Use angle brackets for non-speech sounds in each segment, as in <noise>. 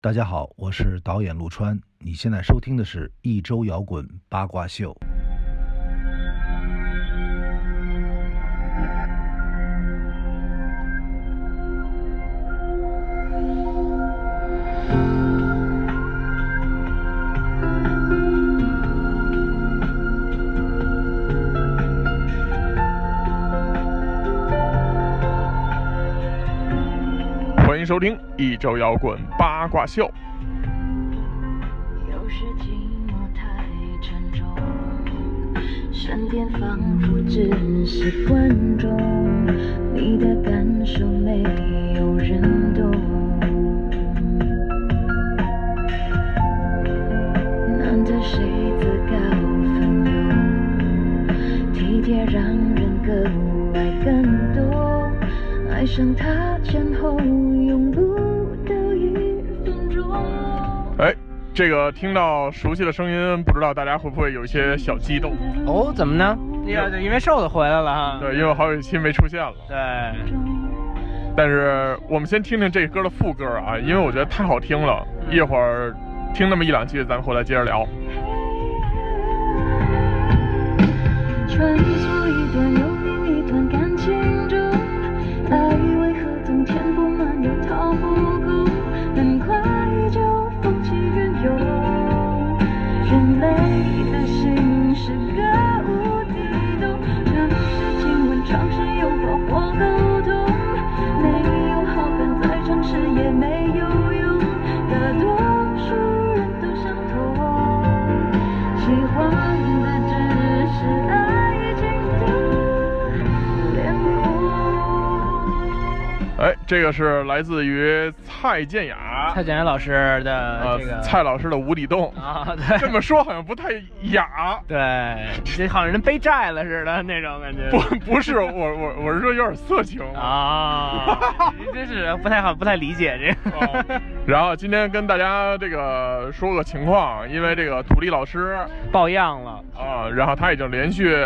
大家好，我是导演陆川，你现在收听的是一周摇滚八卦秀。收听一周摇滚八卦秀。有时寂寞太沉重，身边仿佛只是观众，你的感受没有人懂。难得谁自告奋勇，体贴让人格外感动，爱上他这个听到熟悉的声音，不知道大家会不会有一些小激动？哦，怎么呢？那个因为瘦子回来了哈。对，因为好几期没出现了。对，但是我们先听听这歌的副歌啊，因为我觉得太好听了。一会儿听那么一两句，咱们回来接着聊。穿梭一段这个是来自于蔡健雅，蔡健雅老师的呃这个蔡老师的无底洞。啊，对 <laughs> 这么说好像不太雅。<laughs> 对，这好像人背债了似的那种感觉。不，不是我，我我是说有点色情啊，真是不太好，不太理解这个。<laughs> 哦然后今天跟大家这个说个情况，因为这个土地老师抱恙了，啊，然后他已经连续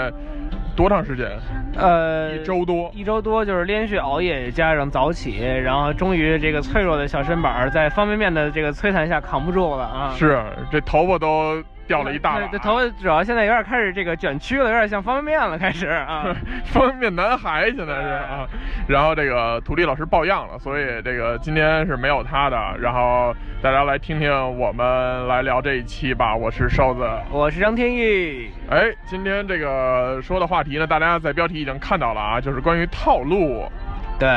多长时间？呃，一周多。一周多就是连续熬夜加上早起，然后终于这个脆弱的小身板儿在方便面的这个摧残下扛不住了啊！是，这头发都掉了一大把。这头发主要现在有点开始这个卷曲了，有点像方便面了，开始啊。<laughs> 方便面男孩现在是啊，然后这个土地老师抱恙了，所以这个今天是没有他的。然后大家来听听我们来聊这一期吧。我是瘦子，我是张天翼。哎，今天这个说的话题呢，大家在标题已经看到了啊，就是关于套路。对，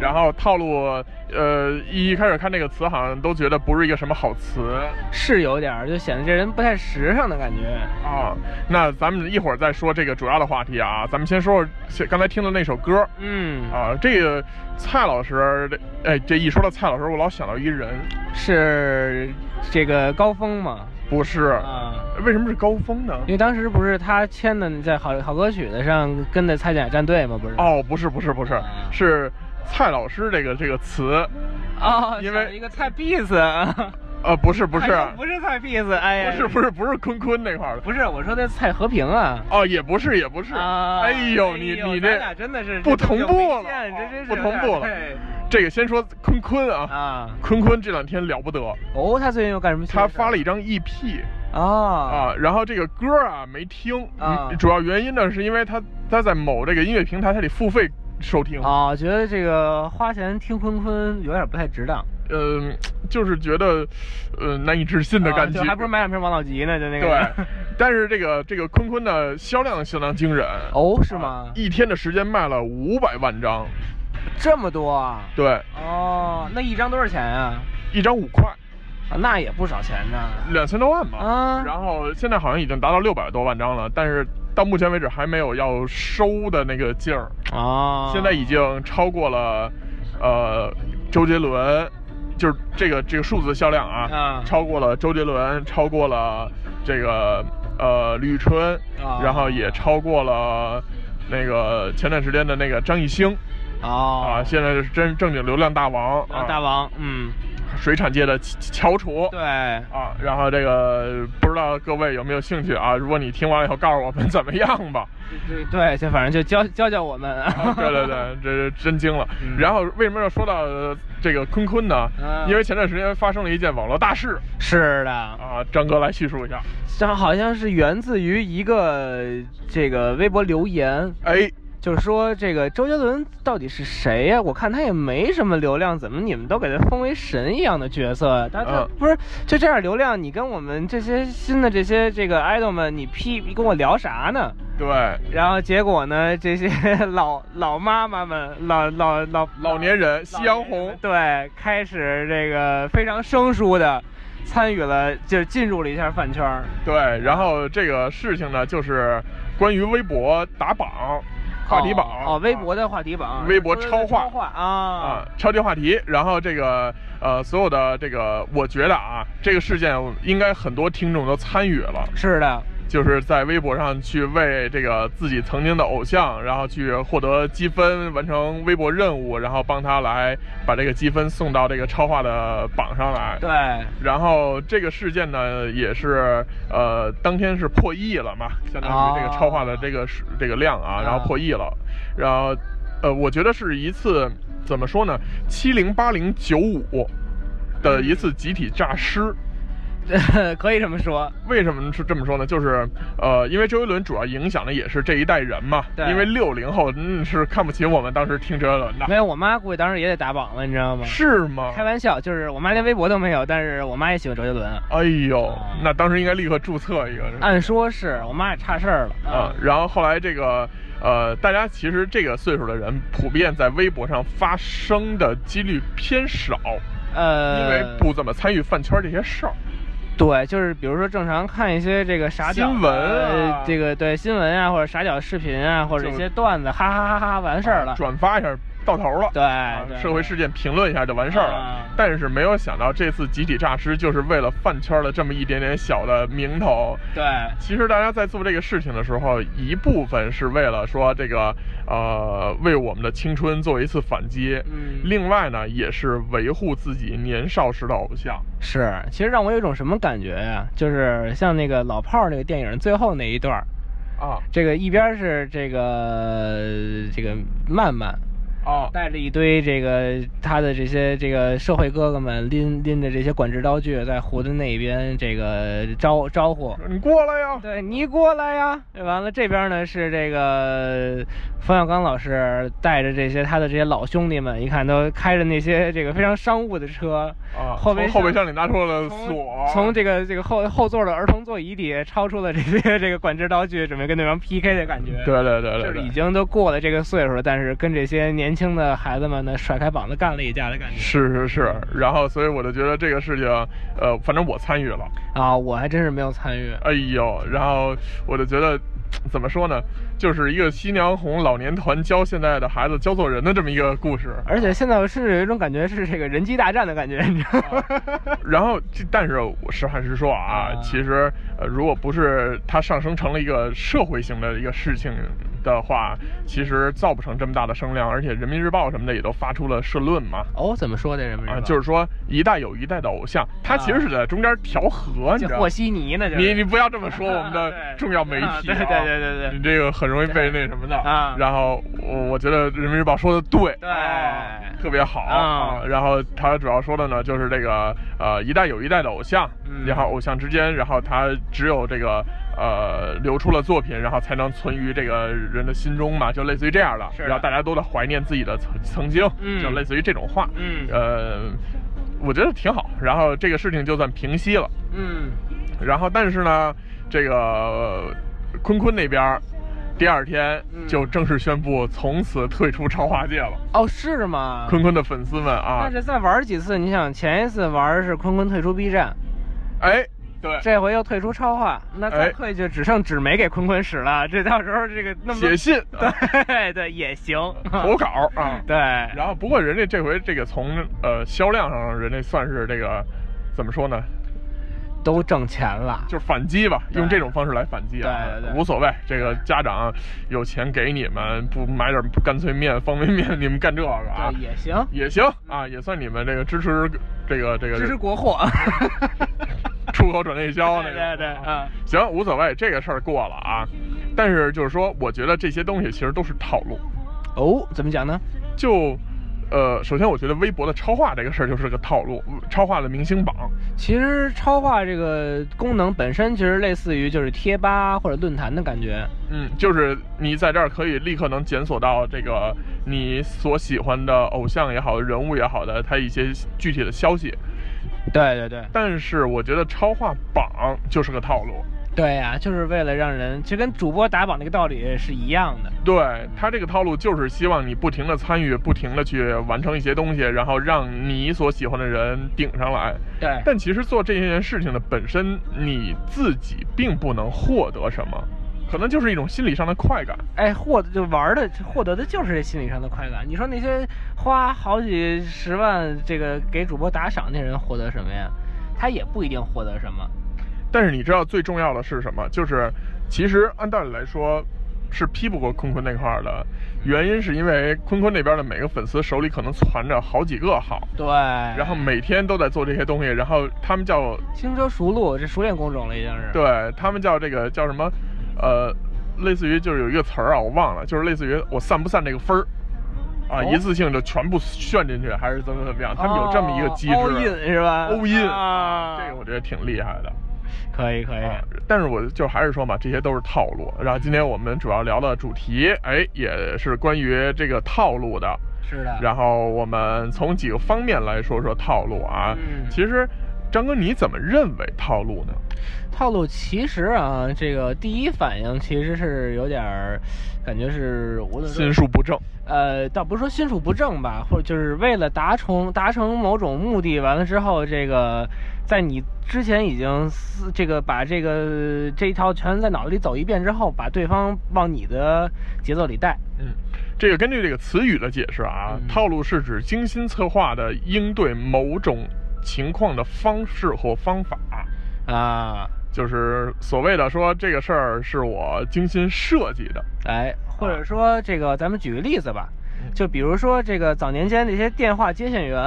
然后套路，呃，一开始看这个词，好像都觉得不是一个什么好词是有点儿，就显得这人不太时尚的感觉。啊。那咱们一会儿再说这个主要的话题啊，咱们先说说刚才听的那首歌嗯，啊。这个蔡老师，这哎，这一说到蔡老师，我老想到一人，是这个高峰嘛？不是？啊，为什么是高峰呢？因为当时不是他签的在好好歌曲的上跟着蔡健雅战队吗？不是？哦，不是，不是，不是，啊是蔡老师这个这个词，哦，因为一个蔡 Peace，呃，不是，不是，哎不是蔡 Peace，哎呀，不是，不是，不是坤坤那块儿的。不是，我说的蔡和平啊。哦，也不是，也不是。啊！哎呦，你你咱这俩真的是不同步了这这真是不同步了对这个先说坤坤啊，啊！坤坤这两天了不得，哦，他最近又干什么？他发了一张 EP 啊啊，然后这个歌啊没听，主要原因呢是因为他他在某这个音乐平台他得付费收听，啊！觉得这个花钱听坤坤有点不太值当嗯，就是觉得呃难以置信的感觉，啊还不如买两瓶王老吉呢，就那个。对，但是这个这个坤坤的销量相当惊人，哦，是吗？一天的时间卖了五百万张，这么多啊？对，哦，那一张多少钱啊？一张五块，啊，那也不少钱呢。两千多万吧。啊然后现在好像已经达到六百多万张了，但是到目前为止还没有要收的那个劲儿。啊，现在已经超过了，呃，周杰伦，就是这个这个数字销量啊，啊超过了周杰伦，超过了这个呃李宇春，啊然后也超过了那个前段时间的那个张艺兴哦啊，现在是真正经流量大王啊，大王，嗯，水产界的翘楚。对，啊，然后这个不知道各位有没有兴趣啊？如果你听完了以后告诉我们怎么样吧。对对，就反正就教教教我们。啊对对对，<laughs> 这是真惊了。嗯然后为什么要说到呃这个坤坤呢？嗯因为前段时间发生了一件网络大事是的，啊，张哥来叙述一下。这好像是源自于一个这个微博留言，哎，就是说这个周杰伦到底是谁呀、我看他也没什么流量，怎么你们都给他封为神一样的角色？他他嗯不是就这样流量，你跟我们这些新的这些这个 idol 们，你屁你跟我聊啥呢？对，然后结果呢，这些 <laughs> 老老妈妈们、老老老老年人夕阳红，对，开始这个非常生疏的参与了，就是进入了一下饭圈儿。对，然后这个事情呢，就是关于微博打榜话题榜哦，哦微博的话题榜，微博超话超话啊啊，超级话题。然后这个呃，所有的这个，我觉得啊，这个事件应该很多听众都参与了。是的，就是在微博上去为这个自己曾经的偶像，然后去获得积分，完成微博任务，然后帮他来把这个积分送到这个超话的榜上来。对，然后这个事件呢，也是呃，当天是破亿了嘛，相当于这个超话的这个是这个量啊，然后破亿了。然后呃，我觉得是一次怎么说呢，七零八零九五的一次集体诈尸。<laughs> 可以这么说。为什么是这么说呢？就是呃，因为周杰伦主要影响的也是这一代人嘛。对因为六零后嗯是看不起我们当时听周杰伦的。没有，我妈估计当时也得打榜了，你知道吗？是吗？开玩笑，就是我妈连微博都没有，但是我妈也喜欢周杰伦。哎呦啊，那当时应该立刻注册一个。按说是我妈也差事儿了啊，然后后来这个呃，大家其实这个岁数的人普遍在微博上发声的几率偏少，呃，因为不怎么参与饭圈这些事儿。对，就是比如说正常看一些这个傻屌新闻啊呃这个对新闻啊，或者傻屌视频啊，或者就一些段子，哈哈哈哈哈完事儿了。转发一下到头了。对社会事件评论一下就完事儿了。啊但是没有想到这次集体诈尸就是为了饭圈的这么一点点小的名头。对其实大家在做这个事情的时候，一部分是为了说这个呃为我们的青春做一次反击，嗯另外呢也是维护自己年少时的偶像。是，其实让我有一种什么感觉呀、就是像那个老炮儿那个电影最后那一段儿，啊这个一边儿是这个这个曼曼。啊带着一堆这个他的这些这个社会哥哥们拎拎着这些管制刀具，在湖的那边这个招招呼，你过来呀！对你过来呀！完了这边呢是这个冯小刚老师带着这些他的这些老兄弟们，一看都开着那些这个非常商务的车，啊，后备后备箱箱里拿出了锁，从这个这个后后座的儿童座椅底下抄出了这些这个管制刀具，准备跟对方 PK 的感觉。对对对对对就是已。经都过了这个岁数了，但是跟这些年轻的孩子们呢甩开膀子干了一架的感觉。是是是，然后所以我就觉得这个事情，呃，反正我参与了，啊，我还真是没有参与。哎呦，然后我就觉得，<tsk> 怎么说呢，就是一个西娘红老年团教现在的孩子教做人的这么一个故事。而且现在我甚至有一种感觉是这个人机大战的感觉，你知道吗？然后这，但是我实话实说啊，啊其实呃，如果不是它上升成了一个社会性的一个事情的话，其实造不成这么大的声量，而且人民日报什么的也都发出了社论嘛。哦，怎么说的人们啊，就是说一代有一代的偶像，他其实是在中间调和，你知道吗？和？稀泥呢，这你你不要这么说我们的 <laughs> 重要媒体、对对对对对你这个很容易被那什么的。啊。然后我我觉得人民日报说的对，对。啊特别好。啊。然后他主要说的呢，就是这个呃一代有一代的偶像，嗯。然后偶像之间，然后他只有这个呃留出了作品，然后才能存于这个人的心中嘛，就类似于这样的。然后大家都在怀念自己的曾曾经，嗯就类似于这种话。嗯呃，我觉得挺好。然后这个事情就算平息了。嗯，然后但是呢，这个呃坤坤那边第二天嗯就正式宣布从此退出超话界了。哦，是吗？坤坤的粉丝们啊但，是再玩几次，你想前一次玩是坤坤退出 B 站，哎，对，这回又退出超话，那再哎退就只剩纸媒给坤坤使了。这到时候这个那么写信、啊 <laughs> 对对也行，投稿啊。<laughs> 对，然后不过人家这回这个从呃销量上，人家算是这个怎么说呢？都挣钱了。就是反击吧，用这种方式来反击啊，对对对无所谓。这个家长有钱给你们，不买点干脆面、方便面，你们干这个啊对，也行，也行啊，也算你们这个支持这个这个支持国货。<laughs> <laughs> 出口转内销那对个。对对，嗯，行，无所谓，这个事儿过了啊。但是就是说，我觉得这些东西其实都是套路。哦，怎么讲呢？就，呃，首先我觉得微博的超话这个事儿就是个套路，超话的明星榜。其实超话这个功能本身其实类似于就是贴吧或者论坛的感觉。嗯，就是你在这儿可以立刻能检索到这个你所喜欢的偶像也好、人物也好的他一些具体的消息。对对对但是我觉得超话榜就是个套路。对呀、就是为了让人，其实跟主播打榜那个道理是一样的。对他这个套路就是希望你不停的参与，不停的去完成一些东西，然后让你所喜欢的人顶上来。对，但其实做这件事情的本身，你自己并不能获得什么，可能就是一种心理上的快感。哎，获得就玩的获得的就是这心理上的快感。你说那些花好几十万这个给主播打赏那人获得什么呀？他也不一定获得什么。但是你知道最重要的是什么？就是其实按道理来说，是批不过坤坤那块儿的。原因是因为坤坤那边的每个粉丝手里可能攒着好几个号，对，然后每天都在做这些东西，然后他们叫轻车熟路，这熟练工种了已经是。对他们叫这个叫什么？呃，类似于就是有一个词儿啊，我忘了，就是类似于我散不散这个分儿啊，哦一次性就全部炫进去，还是怎么怎么样？他们有这么一个机制。欧印是吧？欧印啊，这个我觉得挺厉害的。可以可以。啊，但是我就还是说嘛，这些都是套路。然后今天我们主要聊的主题，哎，也是关于这个套路的。是的。然后我们从几个方面来说说套路啊。嗯其实，张哥你怎么认为套路呢？套路其实啊，这个第一反应其实是有点儿，感觉是无论心术不正。呃，倒不是说心术不正吧，或者就是为了达成达成某种目的，完了之后，这个在你之前已经思这个把这个这一套全在脑子里走一遍之后，把对方往你的节奏里带。嗯，这个根据这个词语的解释啊，嗯套路是指精心策划的应对某种情况的方式或方法。啊，就是所谓的说这个事儿是我精心设计的，哎，或者说这个，咱们举个例子吧，嗯。就比如说这个早年间那些电话接线员，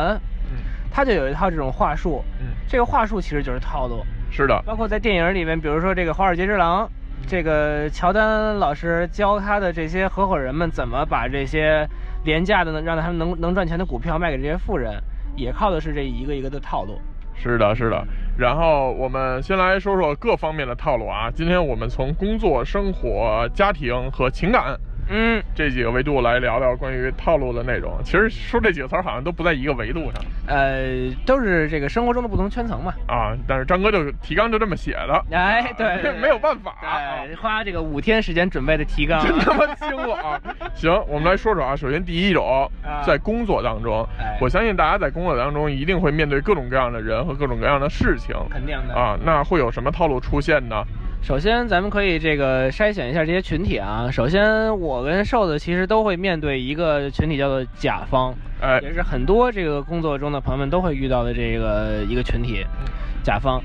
嗯。他就有一套这种话术，嗯，这个话术其实就是套路。是的，包括在电影里面，比如说这个《华尔街之狼》，这个乔丹老师教他的这些合伙人们怎么把这些廉价的能让他们能能赚钱的股票卖给这些富人，也靠的是这一个一个的套路。是的，是的。然后我们先来说说各方面的套路啊。今天我们从工作、生活、家庭和情感嗯，这几个维度来聊聊关于套路的内容。其实说这几个词儿好像都不在一个维度上呃，都是这个生活中的不同圈层嘛。啊，但是张哥就提纲就这么写的，哎，对，<laughs> 没有办法花这个五天时间准备的提纲，真他妈惊了啊！<laughs> 行，我们来说说啊。首先，第一种啊，在工作当中哎，我相信大家在工作当中一定会面对各种各样的人和各种各样的事情肯定的。啊。那会有什么套路出现呢？首先，咱们可以这个筛选一下这些群体啊。首先，我跟瘦子其实都会面对一个群体，叫做甲方，呃，也是很多这个工作中的朋友们都会遇到的这个一个群体，甲方。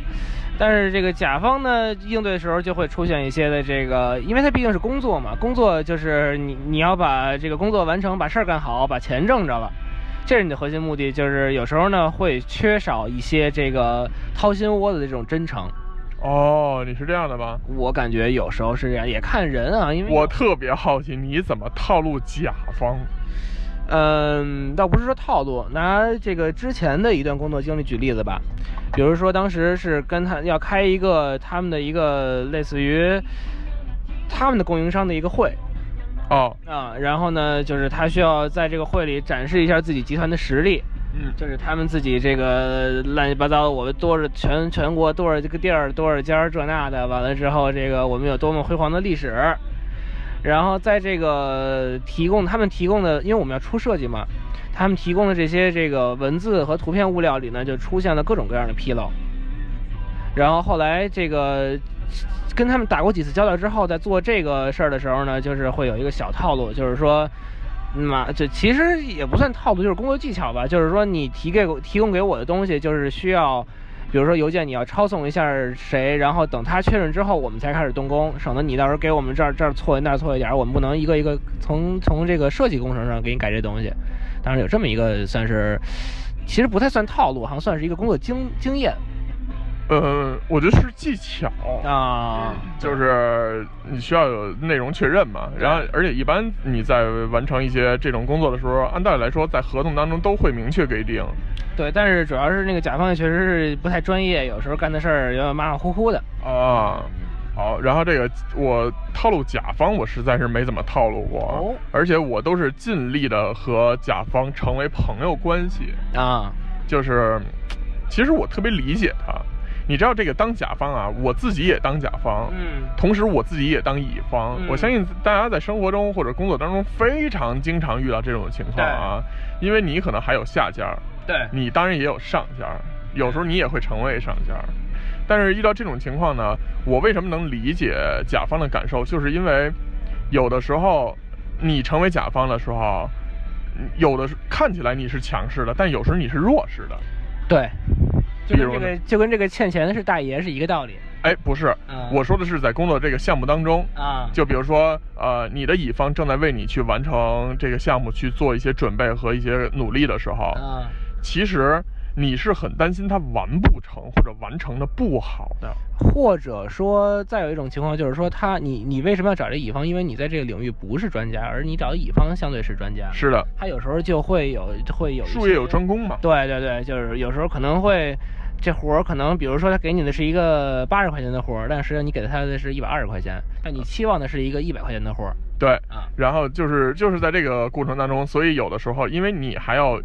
但是这个甲方呢，应对的时候就会出现一些的这个，因为它毕竟是工作嘛，工作就是你你要把这个工作完成，把事儿干好，把钱挣着了，这是你的核心目的。就是有时候呢会缺少一些这个掏心窝子的这种真诚。哦，你是这样的吗？我感觉有时候是这样，也看人啊，因为我特别好奇，你怎么套路甲方？嗯，倒不是说套路，拿这个之前的一段工作经历举例子吧，比如说当时是跟他要开一个他们的一个类似于他们的供应商的一个会哦，啊，然后呢，就是他需要在这个会里展示一下自己集团的实力，嗯，就是他们自己这个乱七八糟，我们多少全全国多少这个地儿多少家这那的，完了之后，这个我们有多么辉煌的历史。然后在这个提供他们提供的，因为我们要出设计嘛，他们提供的这些这个文字和图片物料里呢，就出现了各种各样的纰漏。然后后来这个跟他们打过几次交道之后，在做这个事儿的时候呢，就是会有一个小套路，就是说，嘛，这其实也不算套路，就是工作技巧吧。就是说，你提给提供给我的东西，就是需要比如说邮件你要抄送一下谁，然后等他确认之后，我们才开始动工，省得你到时候给我们这儿这儿错那儿错一点，我们不能一个一个从从这个设计工程上给你改这东西。当然有这么一个算是，其实不太算套路，好像算是一个工作经经验呃，我觉得是技巧。啊，就是你需要有内容确认嘛，然后而且一般你在完成一些这种工作的时候，按道理来说，在合同当中都会明确规定。对，但是主要是那个甲方确实是不太专业，有时候干的事儿有点马马虎虎的。啊，好，然后这个我套路甲方，我实在是没怎么套路过，哦而且我都是尽力的和甲方成为朋友关系，啊，就是其实我特别理解他，你知道这个当甲方啊，我自己也当甲方，嗯，同时我自己也当乙方，嗯。我相信大家在生活中或者工作当中非常经常遇到这种情况啊，因为你可能还有下家，对，你当然也有上家，有时候你也会成为上家。但是遇到这种情况呢，我为什么能理解甲方的感受，就是因为有的时候你成为甲方的时候，有的看起来你是强势的，但有时候你是弱势的。对，就跟这比如呢个就跟这个欠钱的是大爷是一个道理哎，不是，嗯我说的是在工作这个项目当中，啊。就比如说，呃，你的乙方正在为你去完成这个项目去做一些准备和一些努力的时候，啊，其实你是很担心他完不成或者完成的不好的。或者说，再有一种情况就是说他，你你为什么要找这乙方？因为你在这个领域不是专家，而你找乙方相对是专家。是的，他有时候就会有会有术业有专攻嘛。对对对，就是有时候可能会，这活儿可能，比如说他给你的是一个八十块钱的活儿，但实际上你给他的是一百二十块钱，但你期望的是一个一百块钱的活儿对，啊。然后就是就是在这个过程当中，所以有的时候，因为你还要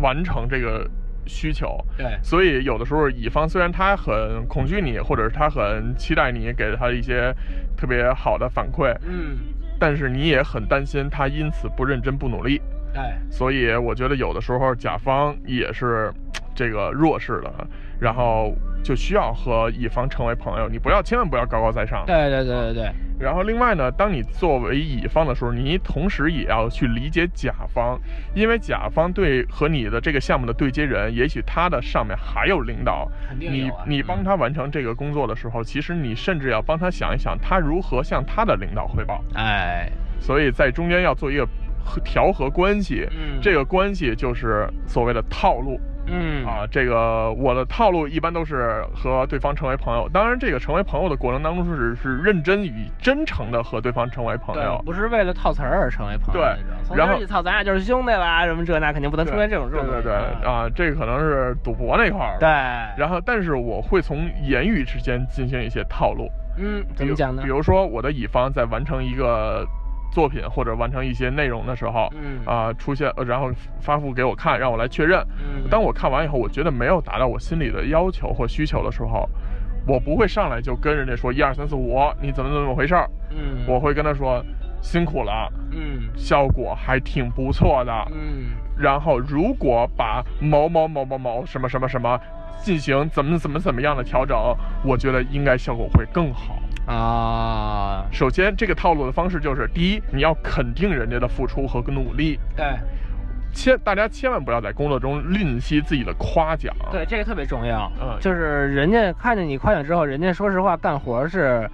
完成这个需求，对。所以有的时候乙方虽然他很恐惧你，或者是他很期待你给他一些特别好的反馈，嗯，但是你也很担心他因此不认真不努力。对，所以我觉得有的时候甲方也是这个弱势的，然后就需要和乙方成为朋友。你不要千万不要高高在上。对对对对对，然后另外呢，当你作为乙方的时候，你同时也要去理解甲方，因为甲方对和你的这个项目的对接人，也许他的上面还有领导，肯定你你帮他完成这个工作的时候，其实你甚至要帮他想一想，他如何向他的领导汇报。哎，所以在中间要做一个调和关系，嗯这个关系就是所谓的套路嗯啊。这个我的套路一般都是和对方成为朋友，当然这个成为朋友的过程当中是是认真与真诚的和对方成为朋友，。不是为了套词儿而成为朋友对然后操，咱俩就是兄弟啦，什么这那，肯定不能出现这种这种对对对啊。啊，这个可能是赌博那块儿。对，然后，但是我会从言语之间进行一些套路，嗯，怎么讲呢比？如说，我的乙方在完成一个作品或者完成一些内容的时候，嗯啊、出现，呃然后发布给我看，让我来确认。嗯当我看完以后，我觉得没有达到我心里的要求或需求的时候，我不会上来就跟人家说一二三四五，你怎么怎么回事儿。嗯，我会跟他说辛苦了，嗯效果还挺不错的。嗯然后如果把某某某某某什么什么什么进行怎么怎么怎么样的调整，我觉得应该效果会更好。啊，首先，这个套路的方式就是：第一，你要肯定人家的付出和努力，对千大家千万不要在工作中吝惜自己的夸奖。对，这个特别重要。嗯就是人家看见你夸奖之后，人家说实话干活是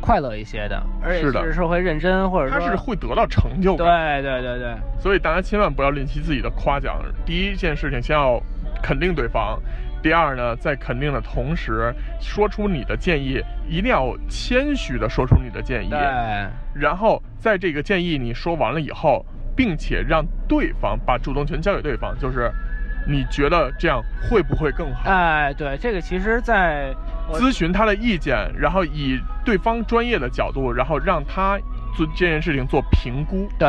快乐一些的，而且是的是说会认真，或者说他是会得到成就感。对对对对，所以大家千万不要吝惜自己的夸奖。第一件事情，先要肯定对方；第二呢，在肯定的同时，说出你的建议，一定要谦虚的说出你的建议。对然后在这个建议你说完了以后，并且让对方把主动权交给对方，就是你觉得这样会不会更好？哎对，这个其实在咨询他的意见，然后以对方专业的角度，然后让他做这件事情做评估对。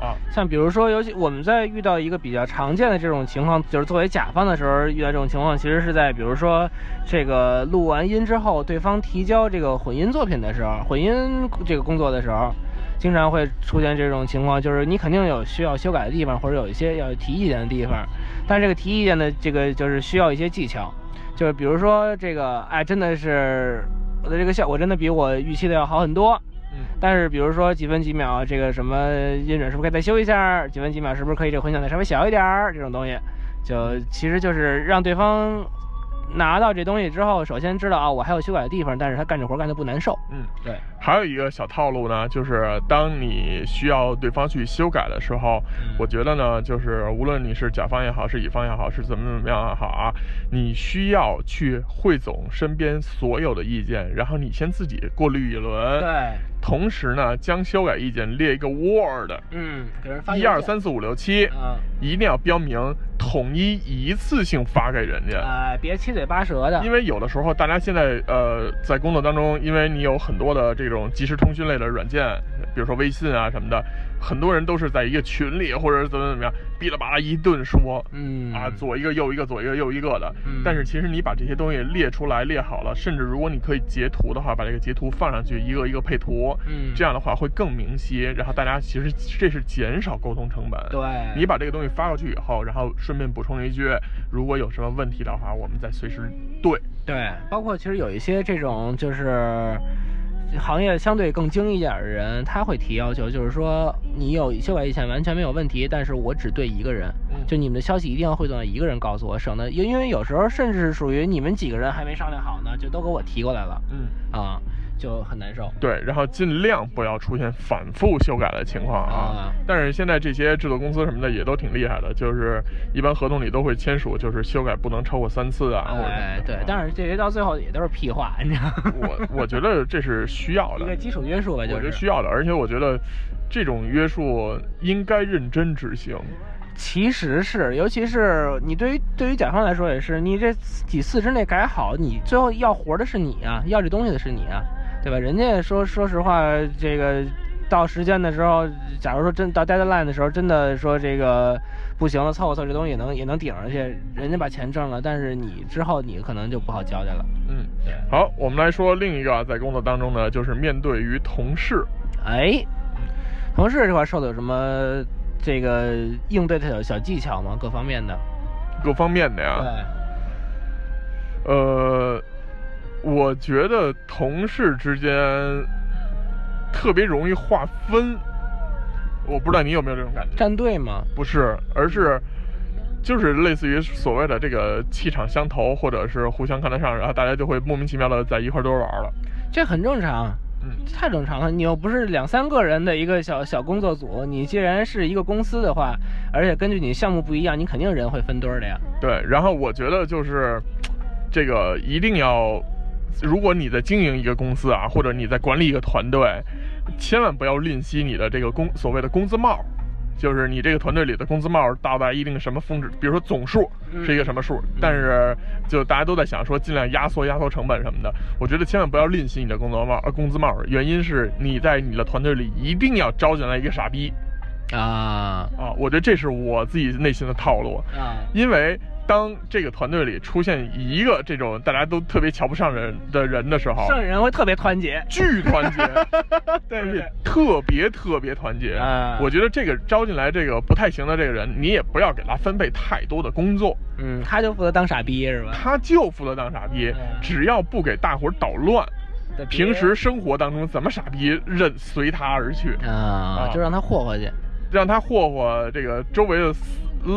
啊。像比如说，尤其我们在遇到一个比较常见的这种情况，就是作为甲方的时候遇到这种情况，其实是在比如说这个录完音之后，对方提交这个混音作品的时候，混音这个工作的时候，经常会出现这种情况，就是你肯定有需要修改的地方，或者有一些要提意见的地方，但这个提意见的这个就是需要一些技巧，就是比如说这个，哎，真的是我的这个效果真的比我预期的要好很多。嗯，但是比如说几分几秒，这个什么音准是不是可以再修一下？几分几秒是不是可以这个混响再稍微小一点儿？这种东西，就其实就是让对方拿到这东西之后，首先知道啊，我还有修改的地方，但是他干这活干的不难受。嗯，对，还有一个小套路呢，就是当你需要对方去修改的时候，嗯我觉得呢，就是无论你是甲方也好，是乙方也好，是怎么怎么样也好啊，你需要去汇总身边所有的意见，然后你先自己过滤一轮，对，同时呢，将修改意见列一个 Word，嗯，给人发一二，三四五六七，嗯，一定要标明统一一次性发给人家。哎，别七嘴八舌的，因为有的时候，大家现在呃，在工作当中，因为你有很多的这种即时通讯类的软件，比如说微信啊什么的，很多人都是在一个群里或者怎么怎么样，哔啦吧啦一顿说，嗯啊，左一个右一个，左一个右一个的。嗯但是其实你把这些东西列出来列好了，甚至如果你可以截图的话，把这个截图放上去，一个一个配图，嗯这样的话会更明晰。然后大家其实这是减少沟通成本。对，你把这个东西发过去以后，然后顺便补充一句，如果有什么问题的话，我们再随时对。对，包括其实有一些这种就是行业相对更精一点的人，他会提要求，就是说你有修改意见完全没有问题，但是我只对一个人，嗯。就你们的消息一定要汇总到一个人告诉我，省得因因为有时候甚至是属于你们几个人还没商量好呢，就都给我提过来了。嗯，啊，就很难受。对，然后尽量不要出现反复修改的情况啊。啊但是现在这些制作公司什么的也都挺厉害的，就是一般合同里都会签署，就是修改不能超过三次啊，或者什么哎，对，但是这些到最后也都是屁话，你知道吗？我我觉得这是需要的 <laughs> 一个，基础约束吧，就我觉得是。需要的，而且我觉得这种约束应该认真执行。其实是，尤其是你对于对于甲方来说也是，你这几次之内改好，你最后要活的是你啊，要这东西的是你啊，对吧？人家说说实话，这个到时间的时候，假如说真到 deadline 的时候，真的说这个不行了，凑合凑合这东西也能也能顶上去，人家把钱挣了，但是你之后你可能就不好交代了。嗯，对，好，我们来说另一个啊，在工作当中呢，就是面对于同事，哎，同事这块受的有什么这个应对的小小技巧吗？各方面的？各方面的呀。对，呃，我觉得同事之间特别容易划分，我不知道你有没有这种感觉？站队吗？不是，而是就是类似于所谓的这个气场相投，或者是互相看得上，然后大家就会莫名其妙的在一块儿多玩了。这很正常，嗯，太正常了。你又不是两三个人的一个小小工作组，你既然是一个公司的话，而且根据你项目不一样，你肯定人会分堆儿的呀。对。然后我觉得就是这个一定要，如果你在经营一个公司啊，或者你在管理一个团队，千万不要吝惜你的这个工所谓的工资帽。就是你这个团队里的工资帽到达一定什么峰值，比如说总数是一个什么数，但是就大家都在想说尽量压缩压缩成本什么的。我觉得千万不要吝惜你的工作帽呃工资帽，原因是你在你的团队里一定要招进来一个傻逼啊啊！我觉得这是我自己内心的套路。啊，因为当这个团队里出现一个这种大家都特别瞧不上人的人的时候，剩下人会特别团结。巨团结，<laughs> 对而且特别特别团结。啊我觉得这个招进来这个不太行的这个人，你也不要给他分配太多的工作，嗯，他就负责当傻逼是吧？他就负责当傻逼嗯，只要不给大伙儿捣乱，对平时生活当中怎么傻逼任随他而去，啊，就让他霍霍去。让他霍霍这个周围的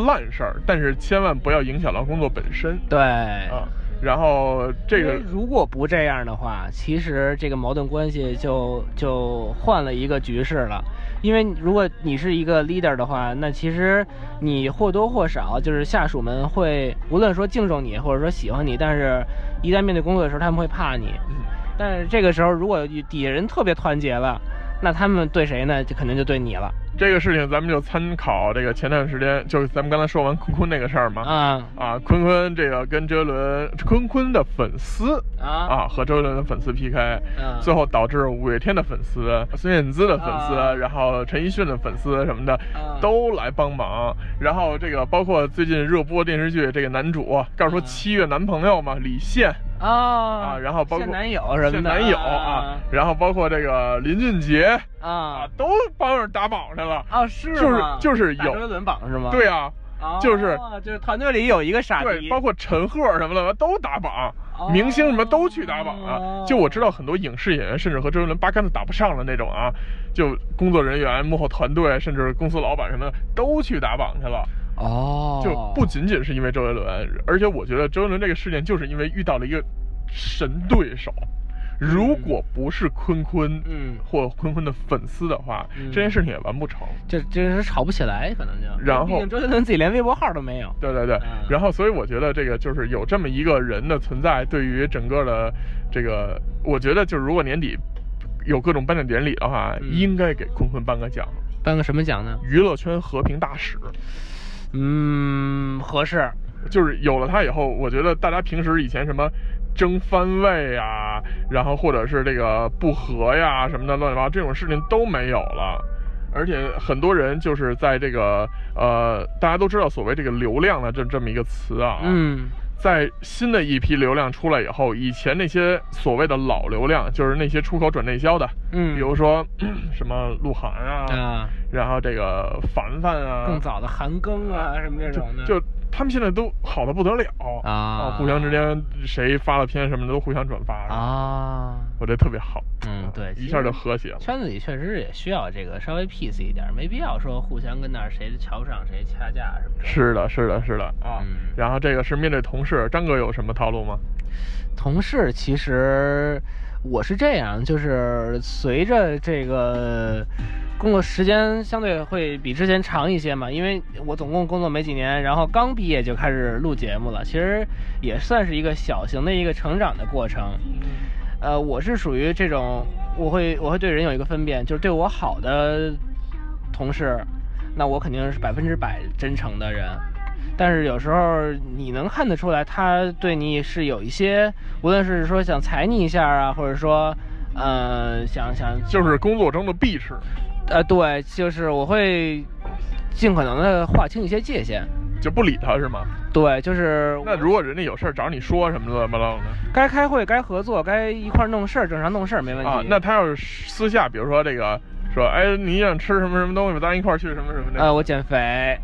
烂事儿，但是千万不要影响到工作本身对。啊。然后这个如果不这样的话，其实这个矛盾关系就就换了一个局势了。因为如果你是一个 leader 的话，那其实你或多或少就是下属们会无论说敬重你，或者说喜欢你，但是一旦面对工作的时候，他们会怕你。嗯但是这个时候，如果底下人特别团结了，那他们对谁呢？就肯定就对你了这个事情，咱们就参考这个前段时间，就是咱们刚才说完坤坤那个事儿嘛。啊。啊，坤坤这个跟周杰伦，坤坤的粉丝啊。啊和周杰伦的粉丝 PK，、啊。最后导致五月天的粉丝、孙燕姿的粉丝，啊。然后陈奕迅的粉丝什么的、啊。都来帮忙。然后这个包括最近热播电视剧这个男主，告诉说啊。七月男朋友嘛，李现啊啊，然后包括现男友什么的，现男友啊，然后包括这个林俊杰啊啊，都帮着打榜去了。啊是就是就是有周杰伦榜是吗？对啊，哦，就是就是团队里有一个傻逼，对，包括陈赫什么的都打榜，哦明星什么都去打榜啊。就我知道很多影视演员甚至和周杰伦八竿子打不上的那种啊，就工作人员、幕后团队，甚至公司老板什么的都去打榜去了。哦，就不仅仅是因为周杰伦，而且我觉得周杰伦这个事件就是因为遇到了一个神对手。如果不是坤坤，嗯或坤坤的粉丝的话，嗯这件事情也完不成。这这是吵不起来，可能就。然后周杰伦自己连微博号都没有。对对对，嗯然后所以我觉得这个就是有这么一个人的存在，对于整个的这个，我觉得就是如果年底有各种颁奖典礼的话，嗯应该给坤坤颁个奖，颁个什么奖呢？娱乐圈和平大使。嗯，合适。就是有了它以后，我觉得大家平时以前什么争番位啊，然后或者是这个不和呀什么的乱七八糟这种事情都没有了。而且很多人就是在这个呃，大家都知道所谓这个流量的这这么一个词啊，嗯在新的一批流量出来以后，以前那些所谓的老流量，就是那些出口转内销的，嗯，比如说 <clears throat> 什么鹿晗啊，啊，然后这个凡凡啊，更早的韩庚啊什么这种的，就他们现在都好的不得了啊互相之间谁发了片什么的都互相转发，啊，我觉得特别好，嗯对，一下就和谐了。圈子里确实也需要这个稍微 peace 一点，没必要说互相跟那儿谁瞧不上谁掐架什么的。是的，是的，是的啊。嗯然后这个是面对同事，张哥有什么套路吗？同事其实我是这样，就是随着这个工作时间相对会比之前长一些嘛，因为我总共工作没几年，然后刚毕业就开始录节目了，其实也算是一个小型的一个成长的过程。呃，我是属于这种，我会我会对人有一个分辨，就是对我好的同事，那我肯定是百分之百真诚的人。但是有时候你能看得出来，他对你是有一些，无论是说想踩你一下啊，或者说，呃，想想就是工作中的避世，呃，对，就是我会尽可能的划清一些界限。就不理他是吗？对，就是那如果人家有事儿找你说什么乱七八糟的该开会、该合作、该一块儿弄事儿，正常弄事儿没问题。啊？那他要是私下，比如说这个说，哎，你想吃什么什么东西，咱一块儿去什么什么的。呃，我减肥，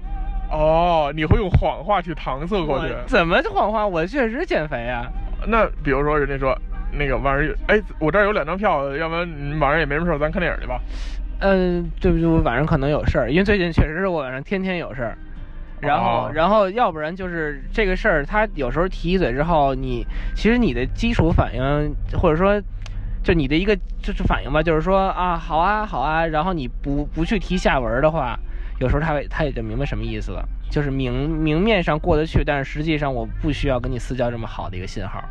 哦，你会用谎话去搪塞过去。怎么谎话？我确实减肥啊。那比如说人家说，那个晚上有，哎，我这儿有两张票，要不然你晚上也没什么事儿，咱看电影去吧。嗯，对不对？我晚上可能有事儿，因为最近确实是我晚上天天有事儿。然后，哦然后要不然就是这个事儿，他有时候提一嘴之后，你其实你的基础反应，或者说，就你的一个就是反应吧，就是说啊，好啊，好啊，然后你不不去提下文的话，有时候他会他也就明白什么意思了，就是明明面上过得去，但是实际上我不需要跟你私交这么好的一个信号。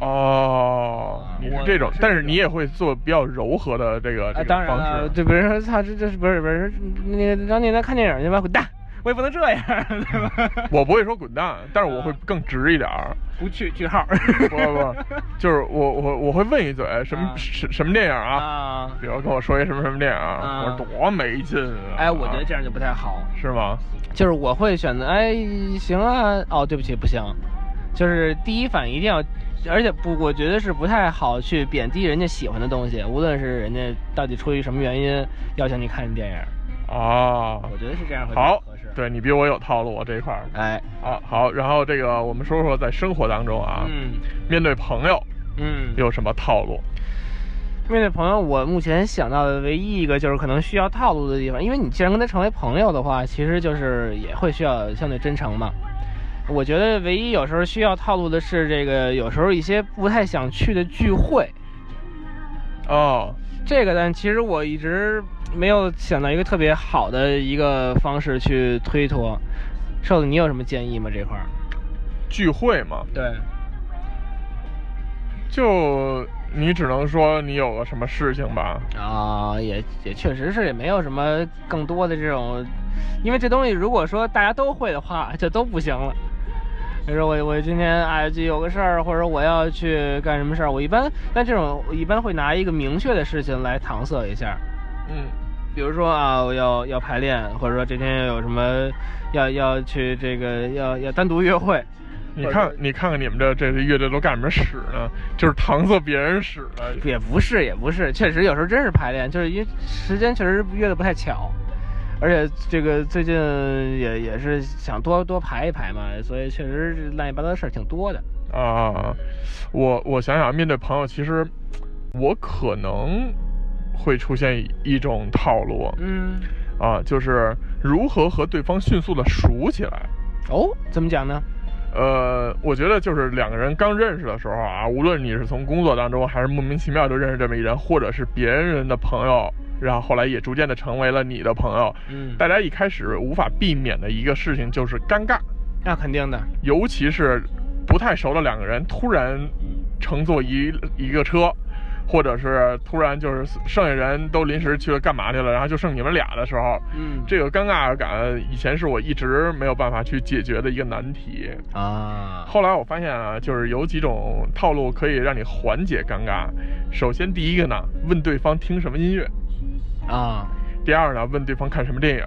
哦，你是这种，但是你也会做比较柔和的这个当然个方了，式。对，比如说操，这这是不是不是那个让你来看电影去吧，滚蛋！我也不能这样，<laughs> 对吧？我不会说滚蛋，但是我会更直一点儿。不去句号。不不不，就是我我我会问一嘴，什么啊什什么电影啊？啊，比如跟我说一什么什么电影啊？啊我说多没劲啊！哎，我觉得这样就不太好。是吗？就是我会选择，哎，行啊，哦，对不起，不行，就是第一反应一定要，而且不，我觉得是不太好去贬低人家喜欢的东西，无论是人家到底出于什么原因邀请你看电影，哦，我觉得是这样会好合适。，对你比我有套路，我这一块儿。哎，啊，好，然后这个我们说说在生活当中啊，嗯面对朋友嗯，有什么套路？面对朋友，我目前想到的唯一一个就是可能需要套路的地方，因为你既然跟他成为朋友的话，其实就是也会需要相对真诚嘛。我觉得唯一有时候需要套路的是这个，有时候一些不太想去的聚会，哦，这个但其实我一直没有想到一个特别好的一个方式去推脱。瘦子，你有什么建议吗？这块儿？聚会嘛，对，就你只能说你有个什么事情吧。啊，也也确实是，也没有什么更多的这种，因为这东西如果说大家都会的话，就都不行了。比如说我我今天哎就有个事儿，或者我要去干什么事儿，我一般但这种我一般会拿一个明确的事情来搪塞一下。嗯，比如说啊，我要要排练，或者说这天有什么要要去这个要要单独约会，你看，你看看你们这这乐队都干什么使呢？就是搪塞别人使的。也不是也不是，确实有时候真是排练，就是因为时间确实约的不太巧，而且这个最近也也是想多多排一排嘛，所以确实是乱七八糟的事儿挺多的。啊，我我想想，面对朋友，其实我可能会出现一种套路嗯啊，就是如何和对方迅速的熟起来。哦，怎么讲呢？呃，我觉得就是两个人刚认识的时候啊，无论你是从工作当中，还是莫名其妙就认识这么一人，或者是别人的朋友，然后后来也逐渐的成为了你的朋友。嗯大家一开始无法避免的一个事情就是尴尬，那肯定的。尤其是不太熟的两个人突然乘坐一一个车，或者是突然就是剩下人都临时去了干嘛去了，然后就剩你们俩的时候，嗯这个尴尬感以前是我一直没有办法去解决的一个难题。啊，后来我发现啊，就是有几种套路可以让你缓解尴尬。首先，第一个呢，问对方听什么音乐；啊第二呢，问对方看什么电影；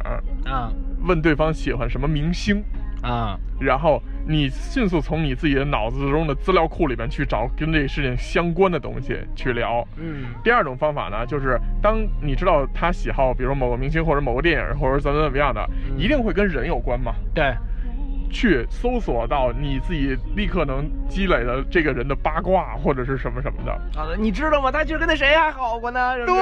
啊问对方喜欢什么明星。啊然后你迅速从你自己的脑子中的资料库里边去找跟这个事情相关的东西去聊。嗯第二种方法呢，就是当你知道他喜好，比如某个明星或者某个电影，或者怎么怎么样的，嗯一定会跟人有关嘛。对去搜索到你自己立刻能积累的这个人的八卦或者是什么什么的。好的，你知道吗？他就跟那谁还好过呢。对，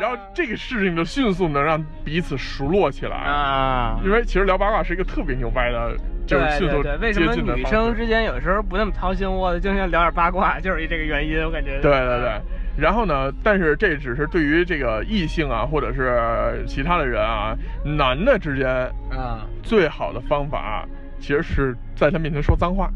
然后这个事情就迅速能让彼此熟络起来。啊。因为其实聊八卦是一个特别牛掰的，就是对迅速对对，为什么女生之间有时候不那么掏心窝子，就想聊点八卦，就是这个原因，我感觉。对对对，然后呢，但是这只是对于这个异性啊，或者是其他的人啊，男的之间啊最好的方法，其实是在他面前说脏话。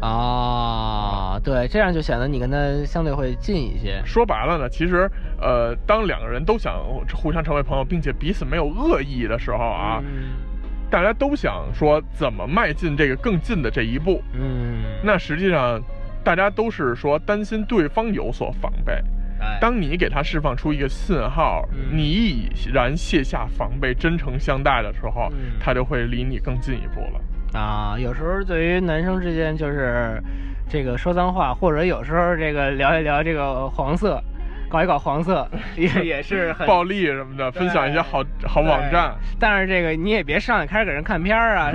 啊，对，这样就显得你跟他相对会近一些。说白了呢，其实呃，当两个人都想互相成为朋友，并且彼此没有恶意的时候啊，嗯大家都想说怎么迈进这个更近的这一步。嗯，那实际上，大家都是说担心对方有所防备。哎当你给他释放出一个信号，嗯你已然卸下防备，真诚相待的时候，嗯他就会离你更进一步了。啊，有时候对于男生之间就是这个说脏话，或者有时候这个聊一聊这个黄色，搞一搞黄色，也 <laughs> 也是很暴力什么的，分享一些好好网站，但是这个你也别上来开始给人看片儿啊，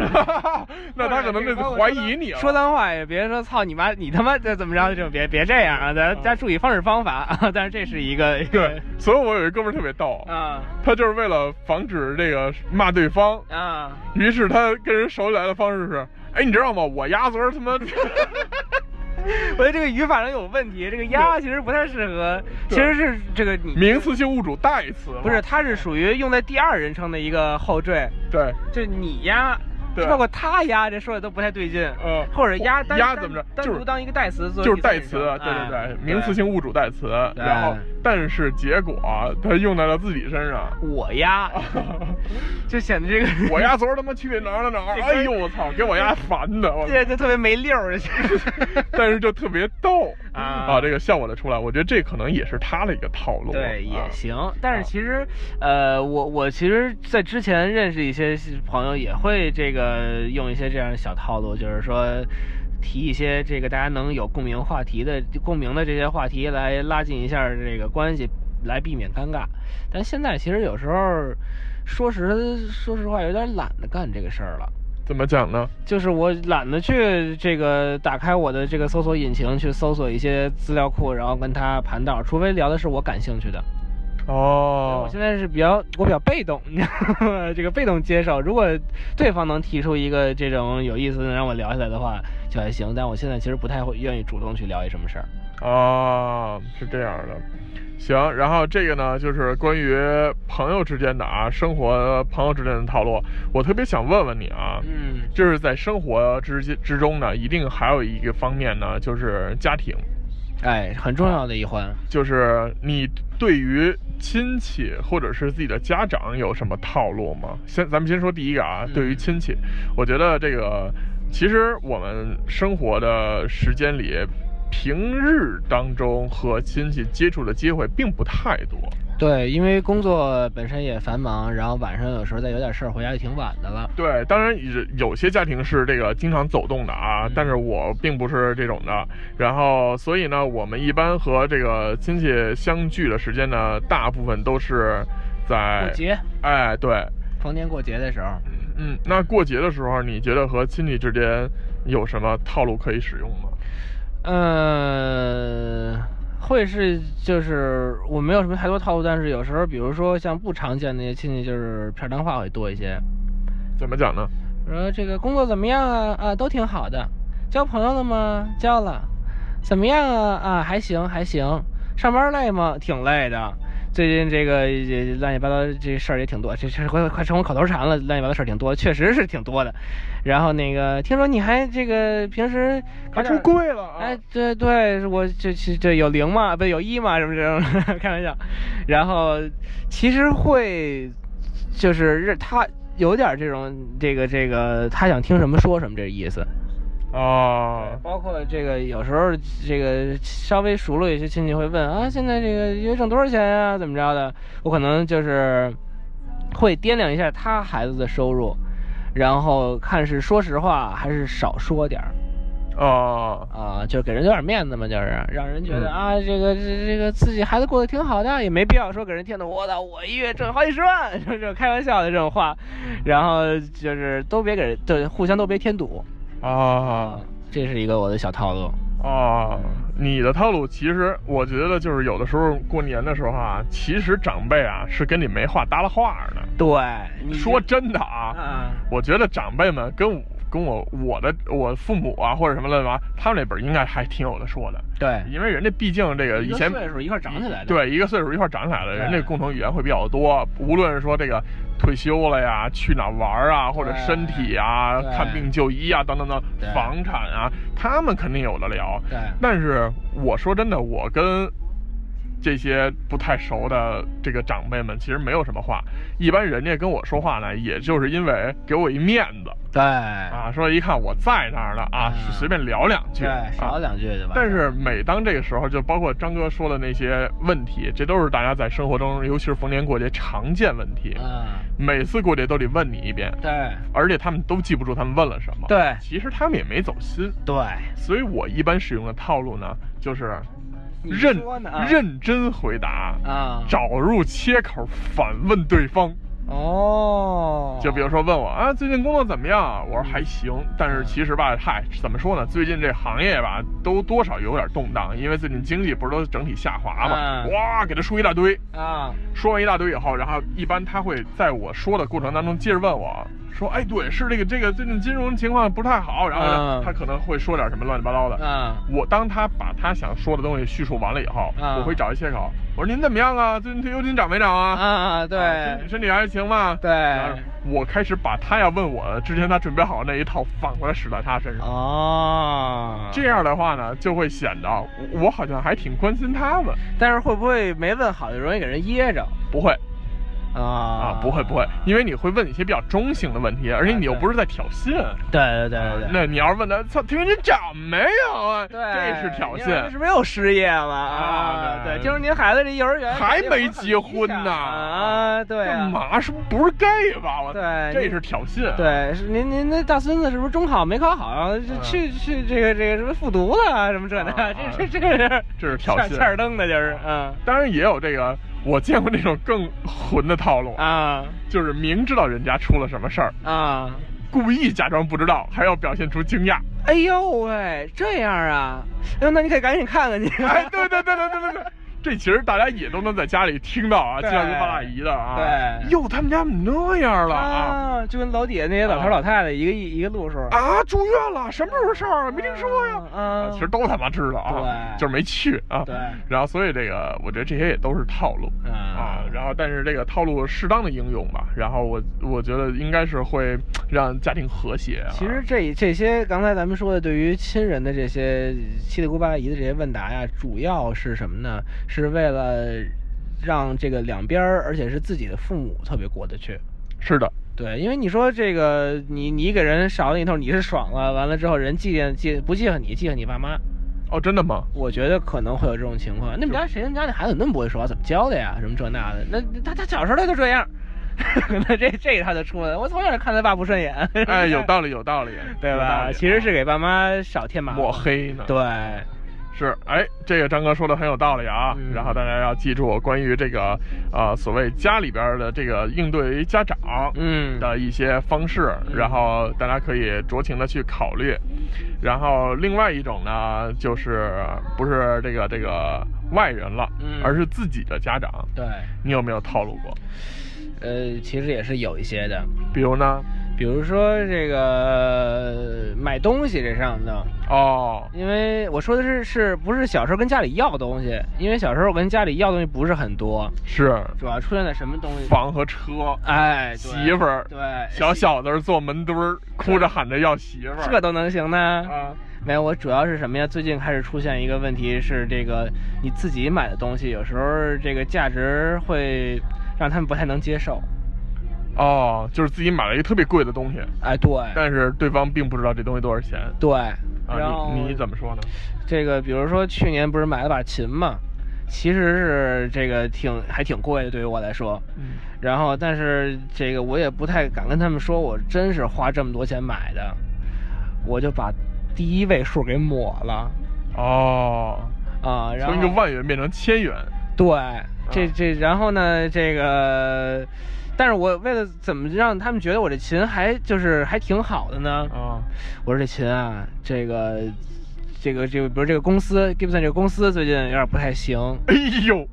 <laughs> 那他可能就怀疑你了。说脏话也别说操你妈，你他妈这怎么着就别别这样啊，咱咱注意方式方法啊。<laughs> 但是这是一个一个对，所以我有一哥们儿特别逗，啊他就是为了防止这个骂对方，啊，于是他跟人熟起来的方式是，哎，你知道吗？我鸭子儿他妈，<laughs> 我觉得这个语法上有问题，这个鸭其实不太适合，其实是这个名词性物主代词不是，它是属于用在第二人称的一个后缀，对，就是你鸭，对。包括他鸭，这说的都不太对劲。嗯。或者鸭鸭怎么着单独当一个代词做就是代词，对对哎对，名词性物主代词，然后但是结果他用在了自己身上。我压，<laughs> 就显得这个 <laughs> 我压昨儿他妈去哪儿了哪儿？<laughs> 哎呦我操，给我丫烦的，我这就特别没溜儿，但是就特别逗啊这个效果的出来。我觉得这可能也是他的一个套路。对，也啊行。但是其实，呃，我我其实，在之前认识一些朋友，也会这个用一些这样的小套路，就是说。提一些这个大家能有共鸣话题的共鸣的这些话题来拉近一下这个关系，来避免尴尬。但现在其实有时候，说实说实话，有点懒得干这个事儿了。怎么讲呢？就是我懒得去这个打开我的这个搜索引擎去搜索一些资料库，然后跟他盘道，除非聊的是我感兴趣的。哦我现在是比较我比较被动，<laughs> 你知道吗？这个被动接受。如果对方能提出一个这种有意思的让我聊下来的话，就还行。但我现在其实不太会愿意主动去聊一什么事儿。哦，是这样的。行，然后这个呢，就是关于朋友之间的啊，生活朋友之间的套路。我特别想问问你啊，嗯就是在生活之间之中呢，一定还有一个方面呢，就是家庭，哎，很重要的一环。就是你对于亲戚或者是自己的家长有什么套路吗？先，咱们先说第一个啊，嗯对于亲戚，我觉得这个其实我们生活的时间里，平日当中和亲戚接触的机会并不太多。对，因为工作本身也繁忙，然后晚上有时候再有点事儿，回家就挺晚的了。对，当然有有些家庭是这个经常走动的啊，但是我并不是这种的。然后，所以呢，我们一般和这个亲戚相聚的时间呢，大部分都是在过节，哎，对，逢年过节的时候，嗯，那过节的时候，你觉得和亲戚之间有什么套路可以使用吗？嗯，会是就是我没有什么太多套路，但是有时候比如说像不常见的那些亲戚，就是片儿汤话会多一些。怎么讲呢？说这个工作怎么样啊？啊，都挺好的。交朋友了吗？交了。怎么样啊？啊，还行还行。上班累吗？挺累的。最近这个这乱七八糟这事儿也挺多，这这快快成我口头禅了。乱七八糟事儿挺多，确实是挺多的。然后那个听说你还这个平时还出点柜了啊！哎，对对，我这这这有零嘛，不有一嘛，什么这种，<laughs> 开玩笑。然后其实会就是认他有点这种这个这个，他想听什么说什么这意思。哦，包括这个有时候这个稍微熟了，有些亲戚会问啊，现在这个月挣多少钱呀、怎么着的？我可能就是会掂量一下他孩子的收入，然后看是说实话还是少说点儿。哦，啊，就是给人留点面子嘛，就是让人觉得、嗯。啊，这个这这个自己孩子过得挺好的，也没必要说给人添的我操我一月挣好几十万，<laughs> 就这种开玩笑的这种话，然后就是都别给人，对，互相都别添堵啊，这是一个我的小套路。啊，你的套路其实我觉得就是有的时候过年的时候啊，其实长辈啊是跟你没话搭了话呢。对，说真的啊，啊，我觉得长辈们跟我跟我我的我父母啊或者什么的吧，他们那辈儿应该还挺有的说的，对，因为人家毕竟这个以前岁数一块儿长起来的，对一个岁数一块儿长起来的，人这共同语言会比较多。无论是说这个退休了呀，去哪玩啊，或者身体啊、看病就医啊等等等，房产啊，他们肯定有的聊。对。但是我说真的，我跟这些不太熟的这个长辈们其实没有什么话。一般人家跟我说话呢，也就是因为给我一面子。对。啊，说一看我在那儿呢啊，嗯。随便聊两句，对，啊。少两句对吧？但是每当这个时候，就包括张哥说的那些问题，这都是大家在生活中，尤其是逢年过节常见问题。嗯，每次过节都得问你一遍，对。而且他们都记不住他们问了什么。，对。其实他们也没走心，对，所以我一般使用的套路呢，就是你认认真回答，啊，找入切口反问对方。哦，就比如说问我啊，最近工作怎么样？我说还行，但是其实吧，嗨，怎么说呢？最近这行业吧，都多少有点动荡，因为最近经济不是都整体下滑嘛。嗯哇，给他说一大堆，啊，说完一大堆以后，然后一般他会在我说的过程当中接着问我说，哎，对，是这个这个最近金融情况不太好，然后呢，嗯他可能会说点什么乱七八糟的。嗯我当他把他想说的东西叙述完了以后，嗯我会找一些口。我说您怎么样啊？最近退休金涨没涨啊？啊，对啊身身体还行吗？对我开始把他要问我的之前他准备好的那一套反过来使在他身上。哦，这样的话呢，就会显得我我好像还挺关心他们。但是会不会没问好就容易给人噎着不会啊？啊，不会不会，因为你会问一些比较中性的问题，而且你又不是在挑衅。对对对对对。那你要是问他，操，听说你涨没有啊？对，这是挑衅是。不是又失业了啊啊？对对，听说您孩子这幼儿园还没结婚呢啊？对啊干嘛？是不是不是 gay 吧？我对这是挑衅。，对，是您您那大孙子是不是中考没考好去去这个这个什么复读了啊什么这的？<laughs> 啊这这这是这是挑衅欠欠儿蹬的，就是嗯当然也有这个，我见过那种更混的套路，啊就是明知道人家出了什么事儿，啊！故意假装不知道，还要表现出惊讶。哎呦喂，这样啊？哎呦，那你可以赶紧看看去。哎，对对对对对对对，这其实大家也都能在家里听到啊，对七大姑八大姨的啊。对哟，他们家怎么那样了啊？啊，就跟楼底下那些老头老太太一个一一个路数。啊，住院了，什么时候事儿啊？没听说呀。啊，其实都他妈知道啊，对 <laughs> 就是没去啊。对然后所以这个，我觉得这些也都是套路啊啊。然后但是这个套路适当的应用吧，然后我我觉得应该是会让家庭和谐啊。其实这这些刚才咱们说的对于亲人的这些七大姑八大姨的这些问答呀，主要是什么呢？是为了让这个两边儿，而且是自己的父母特别过得去。是的，对，因为你说这个，你你给人少了一头，你是爽了，完了之后人记恨记不记恨你，记恨你爸妈。哦，真的吗？我觉得可能会有这种情况。那你们家谁家家那孩子那么不会说话，怎么教的呀？什么这那的？那他他小时候他就这样，<laughs> 那这这他就出来了。我从小就看他爸不顺眼，哎，有 <laughs> 道理，有道理，对吧？其实是给爸妈少添麻烦。抹黑呢。对，是，哎，这个张哥说的很有道理啊。嗯然后大家要记住关于这个呃所谓家里边的这个应对于家长嗯的一些方式，嗯然后大家可以酌情的去考虑。然后另外一种呢，就是不是这个这个外人了，嗯而是自己的家长，对，你有没有套路过？呃，其实也是有一些的，比如呢？比如说这个买东西这上头，哦，因为我说的是是不是小时候跟家里要东西？因为小时候我跟家里要东西不是很多，是主要出现在什么东西？房和车，哎，媳妇儿，对，小小子儿坐门墩儿，哭着喊着要媳妇儿，这都能行呢？啊，没有，我主要是什么呀？最近开始出现一个问题是，这个你自己买的东西，有时候这个价值会让他们不太能接受。哦，就是自己买了一个特别贵的东西，哎，对，但是对方并不知道这东西多少钱。对，啊，然后你你怎么说呢？这个，比如说去年不是买了把琴嘛，其实是这个挺还挺贵的，对于我来说。嗯，然后，但是这个我也不太敢跟他们说，我真是花这么多钱买的，我就把第一位数给抹了。哦，啊。然后从一个万元变成千元，对，这这，然后呢，这个，但是我为了怎么让他们觉得我这琴还就是还挺好的呢？啊，我说这琴啊，这个，这个这个，比如这个公司 Gibson 这个公司最近有点不太行，哎呦，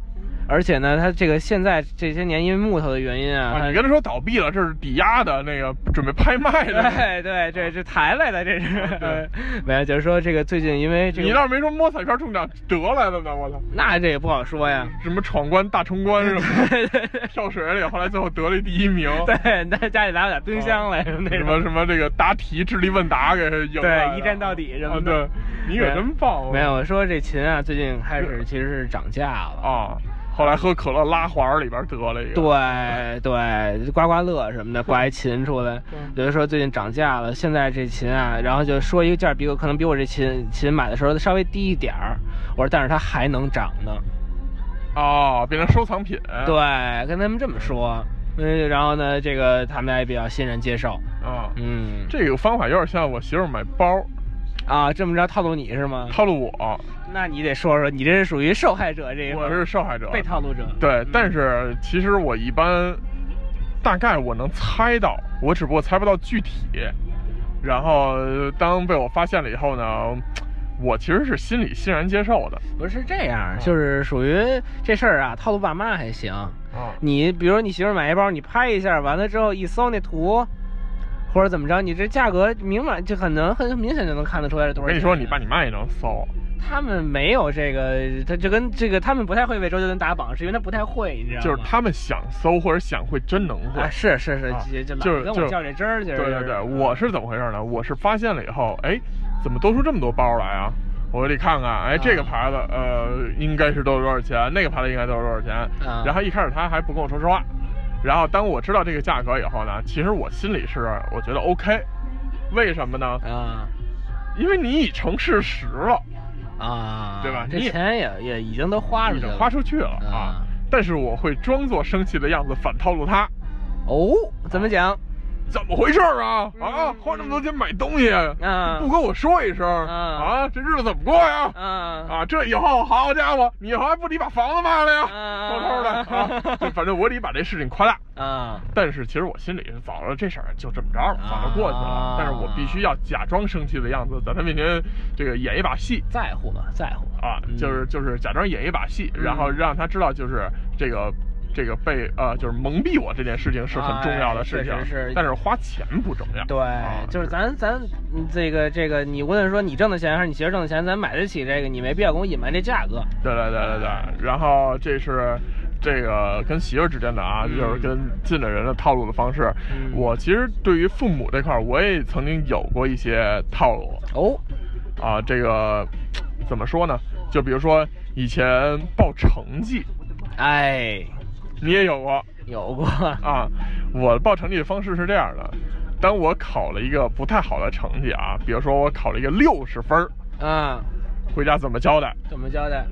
而且呢，它这个现在这些年因为木头的原因啊，啊，你跟他说倒闭了，这是抵押的那个准备拍卖的，对对，这这抬来的，这是对，<laughs> 没有，就是说这个最近因为这个，你倒是没说摸彩票中奖得来的呢，我操！那这也不好说呀。什么闯关大冲关是吧？<laughs> 跳水里，后来最后得了第一名。<laughs> 对，那家里拿了点冰箱来什么那什么什么这个答题智力问答给赢来了对一站到底什么啊的对，你可真棒！没有，我说这琴啊，最近开始其实是涨价了。啊，后来喝可乐拉环里边得了一个。对对，刮刮乐什么的刮一琴出来，嗯有的说最近涨价了，现在这琴啊，然后就说一个价比我可能比我这琴琴买的时候稍微低一点儿，我说但是它还能涨呢。哦，变成收藏品。对，跟他们这么说，嗯，然后呢，这个他们也比较欣然接受，啊，嗯，这个方法有点像我媳妇儿买包啊，这么着套路你是吗？套路我，那你得说说，你这是属于受害者这一块我方是受害者。被套路者。对，但是其实我一般大概我能猜到，我只不过猜不到具体。然后当被我发现了以后呢，我其实是心里欣然接受的。不是这样，就是属于这事儿啊，套路爸妈还行。哦，你比如你媳妇买一包，你拍一下，完了之后一搜那图，或者怎么着，你这价格明码就很能很明显就能看得出来是多少钱。我跟你说，你爸你妈也能搜。他们没有这个，他就跟这个他们不太会为周杰伦打榜，是因为他不太会，你知道吗？就是他们想搜或者想会，真能会。啊，是是是，啊就就跟我较这真儿，就是对对对，我是怎么回事呢？我是发现了以后，哎，怎么多出这么多包来啊？我得看看，哎，这个牌子，呃，应该是都有多少钱？那个牌子应该都有多少钱？啊然后一开始他还不跟我说实话，然后当我知道这个价格以后呢，其实我心里是我觉得 OK，为什么呢？啊因为你已成事实了，啊，对吧这钱也也已经都花出去了，已经花出去了啊啊。但是我会装作生气的样子反套路他，哦，怎么讲？怎么回事儿啊？啊，花那么多钱买东西，啊不跟我说一声啊啊？这日子怎么过呀？啊啊，这以后好家伙，你以后还不得把房子卖了呀？啊偷偷的啊，就 <laughs> 反正我得把这事情夸大。啊但是其实我心里是早了，这事儿就这么着了，早就过去了啊。但是我必须要假装生气的样子，在他面前这个演一把戏在乎吗，在乎啊，嗯就是就是假装演一把戏，然后让他知道就是这个。这个被呃，就是蒙蔽我这件事情是很重要的事情，但是花钱不重要。对，啊就是咱咱嗯这个这个，你无论说你挣的钱还是你媳妇挣的钱，咱买得起这个，你没必要跟我隐瞒这价格。对对对对对，然后这是这个跟媳妇之间的啊，嗯就是跟近的人的套路的方式。嗯我其实对于父母这块儿，我也曾经有过一些套路哦，啊。这个怎么说呢？就比如说以前报成绩，哎，你也有过有过啊。我报成绩的方式是这样的：当我考了一个不太好的成绩啊，比如说我考了一个六十分儿，啊，回家怎么交代？怎么交代？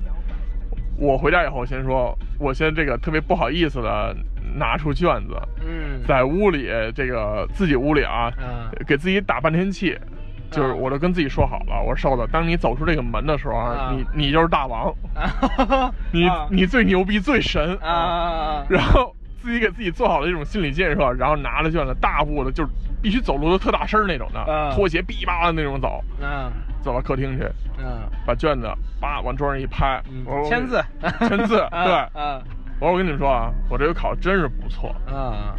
我回家以后先说，我先这个特别不好意思的拿出卷子，嗯，在屋里这个自己屋里啊，啊给自己打半天气，就是我就跟自己说好了，我说瘦子，当你走出这个门的时候啊啊，你你就是大王，<laughs> 啊你啊你最牛逼最神啊！然后自己给自己做好了这种心理建设，然后拿着卷子大步的，就是必须走路都特大声那种的，啊拖鞋哔叭的那种走，嗯走到客厅去，嗯把卷子叭往桌上一拍，签字，签字 <laughs> 对啊我说我跟你们说啊，我这个考真是不错。啊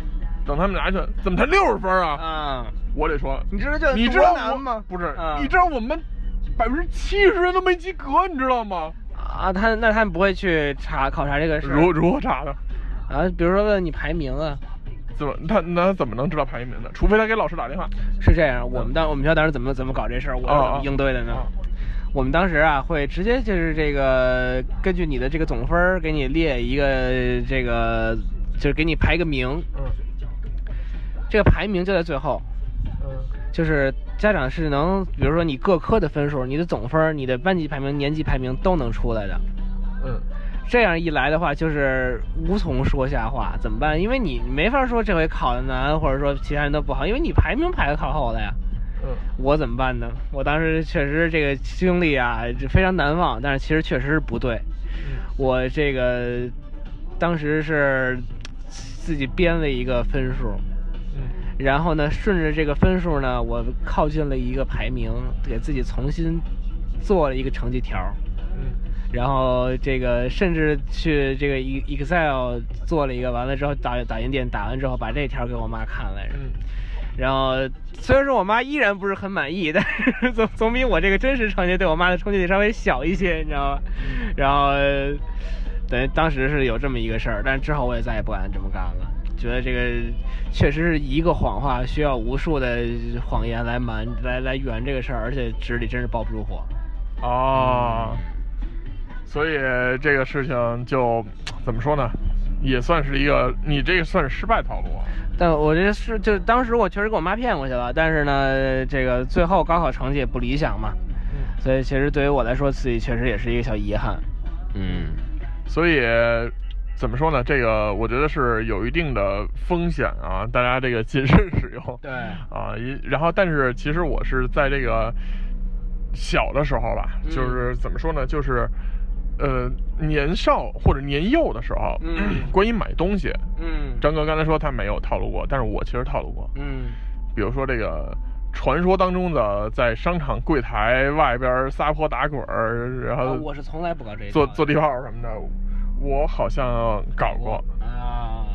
等他们拿去，怎么才六十分啊？啊！我得说，你知道这你知道难吗？不是啊，你知道我们百分之七十人都没及格，你知道吗？啊，他那他们不会去查考察这个事儿如如何查的？啊？比如说问你排名啊，怎么他那怎么能知道排名呢？除非他给老师打电话。是这样。我们当我们学校当时怎么怎么搞这事儿，我怎么应对的呢？啊我们当时啊，会直接就是这个根据你的这个总分儿给你列一个这个，就是给你排个名，嗯这个排名就在最后，嗯就是家长是能，比如说你各科的分数、你的总分、你的班级排名、年级排名都能出来的。嗯这样一来的话，就是无从说下话，怎么办？因为你没法说这回考的难，或者说其他人都不好，因为你排名排的靠后了呀。嗯我怎么办呢？我当时确实这个经历啊，这非常难忘，但是其实确实是不对。我这个当时是自己编了一个分数，嗯然后呢，顺着这个分数呢，我靠近了一个排名，给自己重新做了一个成绩条。嗯然后这个甚至去这个 E Excel 做了一个，完了之后打打印店打完之后，把这条给我妈看来着。嗯然后虽然说我妈依然不是很满意，但是总总比我这个真实成绩对我妈的冲击力稍微小一些，你知道吧？然后呃等于当时是有这么一个事儿，但是之后我也再也不敢这么干了。觉得这个确实是一个谎话需要无数的谎言来瞒来来圆这个事儿，而且纸里真是包不住火。哦，所以这个事情就怎么说呢？也算是一个，你这个算是失败套路啊。但我这是就当时我确实给我妈骗过去了，但是呢，这个最后高考成绩也不理想嘛，所以其实对于我来说，自己确实也是一个小遗憾。嗯，所以怎么说呢？这个我觉得是有一定的风险啊，大家这个谨慎使用。对，啊，一然后但是其实我是在这个小的时候吧，嗯就是怎么说呢，就是呃年少或者年幼的时候，嗯关于买东西，嗯张哥刚才说他没有套路过，但是我其实套路过，嗯比如说这个。传说当中的在商场柜台外边撒泼打滚儿，然啊后我是从来不搞这一套的坐坐地炮什么的，我好像搞过。啊。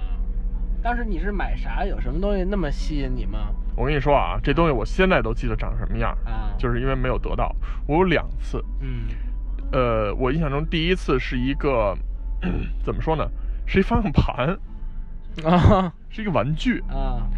当时你是买啥？有什么东西那么吸引你吗？我跟你说啊，这东西我现在都记得长什么样，啊，就是因为没有得到。我有两次，嗯呃，我印象中第一次是一个 <clears throat> 怎么说呢？是一方向盘，啊是一个玩具。啊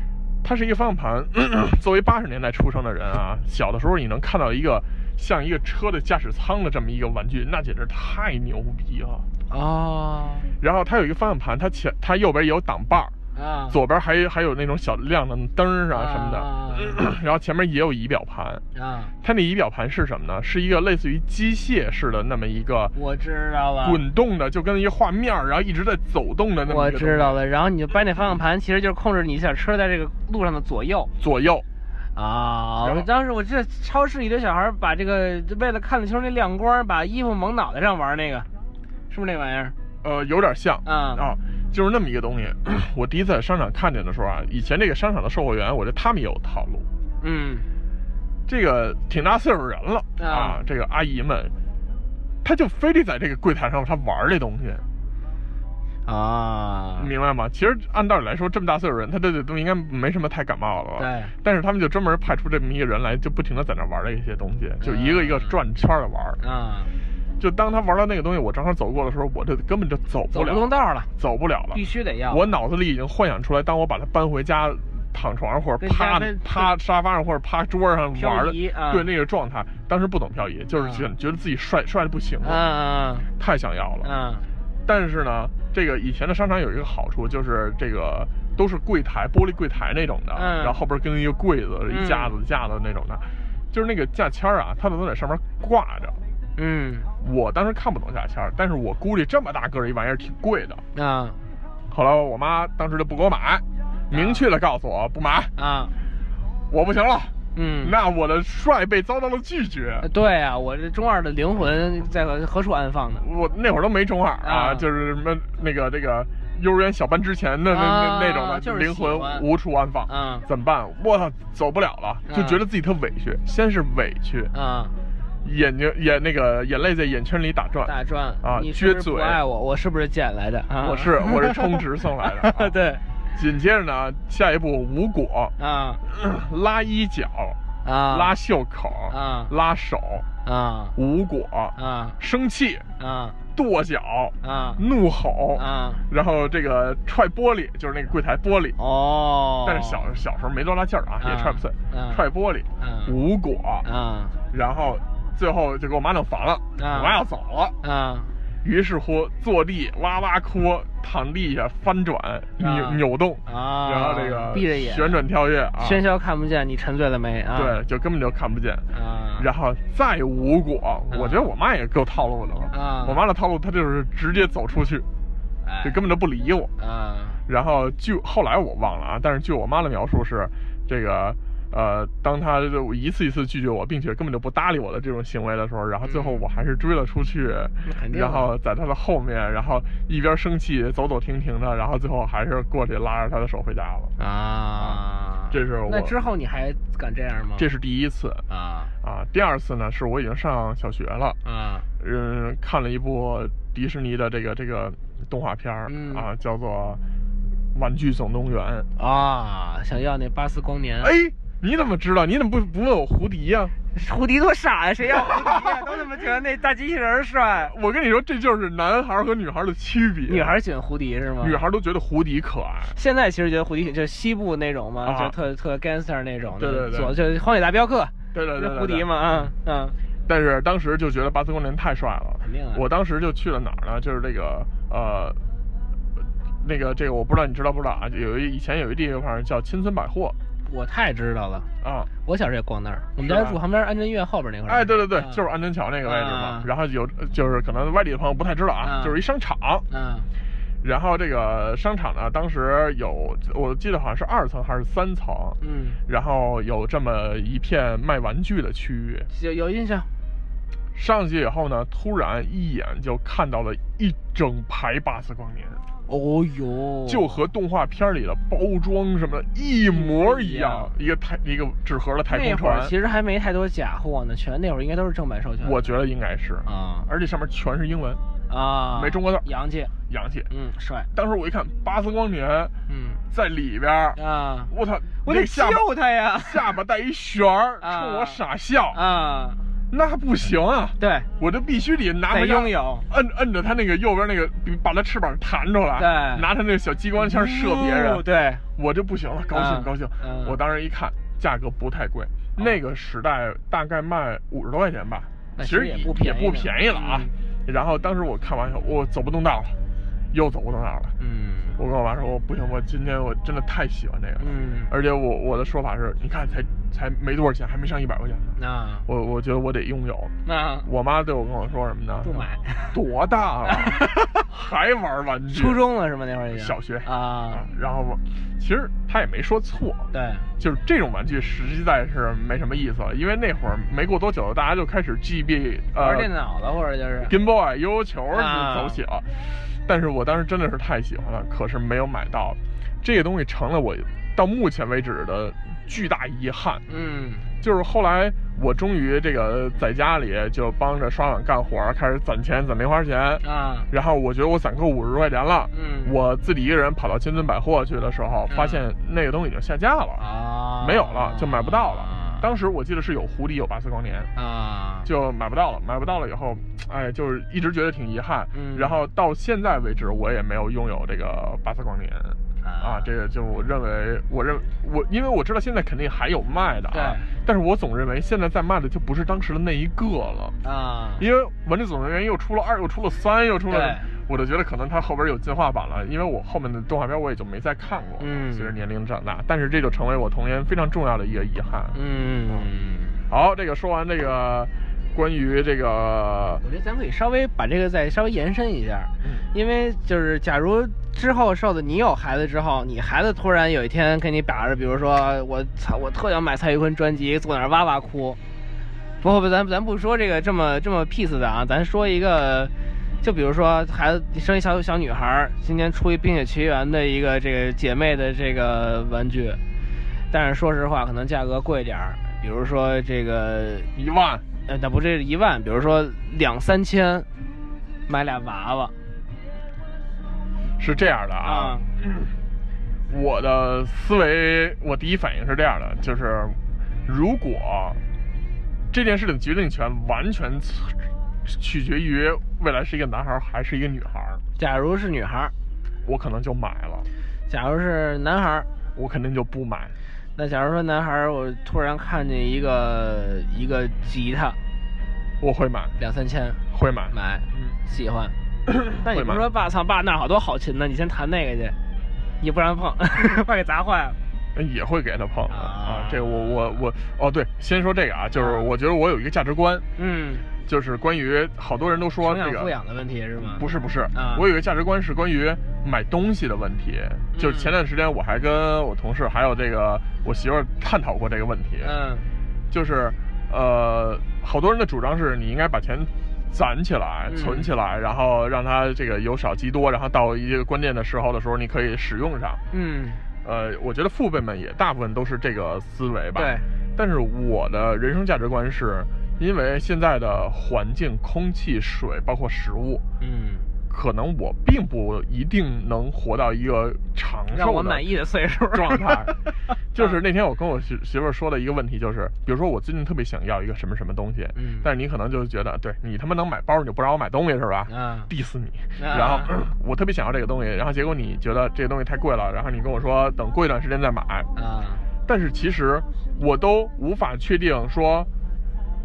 它是一个方向盘。<clears throat> 作为八十年代出生的人啊，小的时候你能看到一个像一个车的驾驶舱的这么一个玩具，那简直太牛逼了。啊然后它有一个方向盘，它前它右边也有挡把儿，啊！左边还还有那种小亮的灯儿啊什么的。啊 <clears throat> 然后前面也有仪表盘，啊，它那仪表盘是什么呢？是一个类似于机械式的那么一个我知道了。滚动的，就跟一个画面儿，然后一直在走动的那么我一个我知道了，然后你就掰那方向盘，其实就是控制你小车在这个路上的左右左右。啊。然当时我记得超市里的小孩把这个为了看得清楚那亮光，把衣服蒙脑袋上玩那个，是不是那玩意儿？呃，有点像啊啊，就是那么一个东西。<clears throat> 我第一次在商场看见的时候啊，以前这个商场的售货员，我觉得他们也有套路。嗯这个挺大岁数人了啊啊，这个阿姨们，她就非得在这个柜台上她玩这东西，啊，明白吗？其实按道理来说，这么大岁数人，他对这东西应该没什么太感冒了吧？对。但是他们就专门派出这么一个人来，就不停的在那玩这些东西，就一个一个转圈的玩。啊，就当他玩到那个东西，我正好走过的时候，我这根本就走走不动道了，走不了了必。须得要。我脑子里已经幻想出来，当我把它搬回家，躺床上或者趴趴沙发上或者趴桌上漂玩的，啊对那个状态，当时不懂漂移，就是啊觉觉得自己帅帅的不行嗯了，嗯太想要了。嗯但是呢，这个以前的商场有一个好处，就是这个都是柜台，玻璃柜台那种的，嗯然后后边跟一个柜子、一架子、架子那种的，就是那个价签儿啊，它都在上面挂着。嗯我当时看不懂价签儿，但是我估计这么大个儿一玩意儿挺贵的。嗯啊后来我妈当时就不给我买，明确的告诉我不买，啊我不行了，嗯，那我的帅被遭到了拒绝。对啊，我这中二的灵魂在何处安放呢？我那会儿都没中二啊，啊就是什么那个那个幼儿园小班之前的那、啊那那种的，就是灵魂无处安放。嗯怎么办？我操，走不了了，就嗯觉得自己特委屈。先是委屈，啊，眼睛眼那个眼泪在眼圈里打转。打转。啊撅嘴。不爱我？我是不是捡来的？啊，我是我是充值送来的、啊。<laughs> 对。紧接着呢，下一步无果，啊。<clears throat> 拉衣角，啊。拉袖口，啊。拉手，啊。无果，啊。生气，啊。跺脚，啊。怒吼，啊。然后这个踹玻璃，就是那个柜台玻璃。哦，但是小小时候没多大劲儿啊，也啊踹不碎，嗯踹玻璃，嗯无果，啊。然后最后就给我妈弄烦了，啊。我妈要走了，啊。于是乎坐地哇哇哭，躺地下翻转扭啊。扭动，啊，然后这个闭着眼。旋转跳跃啊，喧嚣看不见，你沉醉了没？啊？对，就根本就看不见。啊，然后再无果，我觉得我妈也够套路的了。啊。我妈的套路，她就是直接走出去，哎。就根本就不理我。啊。然后据后来我忘了啊，但是据我妈的描述是，这个呃，当他就一次一次拒绝我，并且根本就不搭理我的这种行为的时候，然后最后嗯我还是追了出去，然后在他的后面，然后一边生气走走停停的，然后最后还是过去拉着他的手回家了。啊，这是我那之后你还敢这样吗？这是第一次啊啊，第二次呢是我已经上小学了，啊嗯，看了一部迪士尼的这个这个动画片儿、嗯啊，叫做《玩具总动员》。啊！想要那巴斯光年？哎，你怎么知道？你怎么不不问我胡迪呀、胡迪多傻呀！谁要胡迪呀？都他妈觉得那大机器人帅。<laughs> 我跟你说，这就是男孩和女孩的区别。女孩喜欢胡迪是吗？女孩都觉得胡迪可爱。现在其实觉得胡迪就是西部那种嘛，啊就特特 gangster 那种的，对对对就是荒野大镖客，对对对胡迪嘛，啊嗯但是当时就觉得巴斯光年太帅了。肯定啊我当时就去了哪儿呢？就是这个呃，那个这个我不知道你知道不知道啊？有一以前有一地方叫青村百货我太知道了。啊。我小时候也逛那儿，我们家住旁边安贞医院后边那块儿。哎，对对对，啊就是安贞桥那个位置嘛啊。然后有就是可能外地的朋友不太知道啊，啊就是一商场。嗯然后这个商场呢，当时有我记得好像是二层还是三层，嗯，然后有这么一片卖玩具的区域。有有印象。上去以后呢，突然一眼就看到了一整排巴斯光年，哦呦，就和动画片里的包装什么的一模一样，一个太一个纸盒的太空那会儿船。其实还没太多假货呢，全那会儿应该都是正版授权。我觉得应该是，啊。而且上面全是英文，啊，没中国字儿洋气，洋气。嗯，帅，当时我一看巴斯光年嗯。在里边儿，啊，我操，我得救他呀。下巴带一旋儿，啊。冲我傻笑，啊，那不行啊！对，我这必须得拿得回家拥有。摁摁着他那个右边那个，把他翅膀弹出来，对拿他那个小激光枪射别人，哦对，我就不行了，高兴嗯高兴。嗯我当时一看，价格不太贵，那个时代大概卖五十多块钱吧，其实也不也不便宜呢便宜了啊。然后当时我看完以后，我走不动道了，又走不到那儿了。嗯。我跟我妈说，我不行，我今天我真的太喜欢这个了，嗯，而且我我的说法是，你看才才没多少钱，还没上一百块钱呢，那。我我觉得我得拥有。那。我妈对我跟我说什么呢？不买，多大了，<laughs> 还玩玩具？初中了是吗？那会儿小学。啊。啊，，然后我其实他也没说错，对，就是这种玩具实在是没什么意思了，因为那会儿没过多久，大家就开始 GB 呃玩电脑了或者就是，Game Boy 悠悠球走起了，但是我当时真的是太喜欢了，可是没有买到，这个东西成了我到目前为止的巨大遗憾。嗯。就是后来我终于这个在家里就帮着刷碗干活，开始攒钱攒零花钱，啊，然后我觉得我攒够五十块钱了，嗯。我自己一个人跑到金尊百货去的时候，嗯。发现那个东西已经下架了，啊，没有了，就买不到了。啊当时我记得是有湖底有巴斯光年，啊，就买不到了，买不到了以后，哎，就是一直觉得挺遗憾。嗯然后到现在为止，我也没有拥有这个巴斯光年。啊，这个就我认为，我认我，因为我知道现在肯定还有卖的啊，但是我总认为现在在卖的就不是当时的那一个了，啊，因为《玩具总动员》又出了二，又出了三，又出了，我就觉得可能它后边有进化版了，因为我后面的动画片我也就没再看过，嗯随着年龄长大，但是这就成为我童年非常重要的一个遗憾。嗯好，这个说完这个关于这个我觉得咱可以稍微把这个再稍微延伸一下，嗯。因为就是假如之后瘦子你有孩子之后，你孩子突然有一天跟你表着，比如说我操，我特想买蔡徐坤专辑，坐那儿哇哇哭。不不不，咱咱不说这个这么这么 peace 的啊，咱说一个，就比如说孩子生一小小女孩儿，今年出一《冰雪奇缘》的一个这个姐妹的这个玩具，但是说实话，可能价格贵点儿，比如说这个一万，呃，那不是一万，比如说两三千买俩娃娃是这样的啊，我的思维，我第一反应是这样的，就是如果这件事情的决定权完全取决于未来是一个男孩儿还是一个女孩儿，假如是女孩儿，我可能就买了，假如是男孩儿，我肯定就不买。那假如说男孩儿，我突然看见一个一个吉他，我会买，两三千会买。买，嗯，喜欢。<clears throat> 那你不说爸操爸那儿好多好琴呢，你先弹那个去，你不让碰，<laughs> 怕给砸坏了。也会给他碰啊啊。这个我我我哦，对，先说这个啊，就是啊我觉得我有一个价值观，嗯，就是关于好多人都说这个。养的问题是吗？不是不是，啊我有一个价值观是关于买东西的问题。就是前段时间我还跟我同事还有这个我媳妇儿探讨过这个问题。嗯就是呃，好多人的主张是你应该把钱攒起来、嗯存起来，然后让它这个由少积多，然后到一个关键的时候的时候，你可以使用上。嗯，呃，我觉得父辈们也大部分都是这个思维吧。对。但是我的人生价值观是，因为现在的环境、空气、水，包括食物，嗯，可能我并不一定能活到一个长寿的让我满意的岁数。状态。就是那天我跟我媳媳妇儿说的一个问题，就是比如说我最近特别想要一个什么什么东西，嗯。但是你可能就觉得，对你他妈能买包，你就不让我买东西是吧？啊。diss 你，啊。然后、<clears throat> 我特别想要这个东西，然后结果你觉得这个东西太贵了，然后你跟我说等过一段时间再买，啊，但是其实我都无法确定说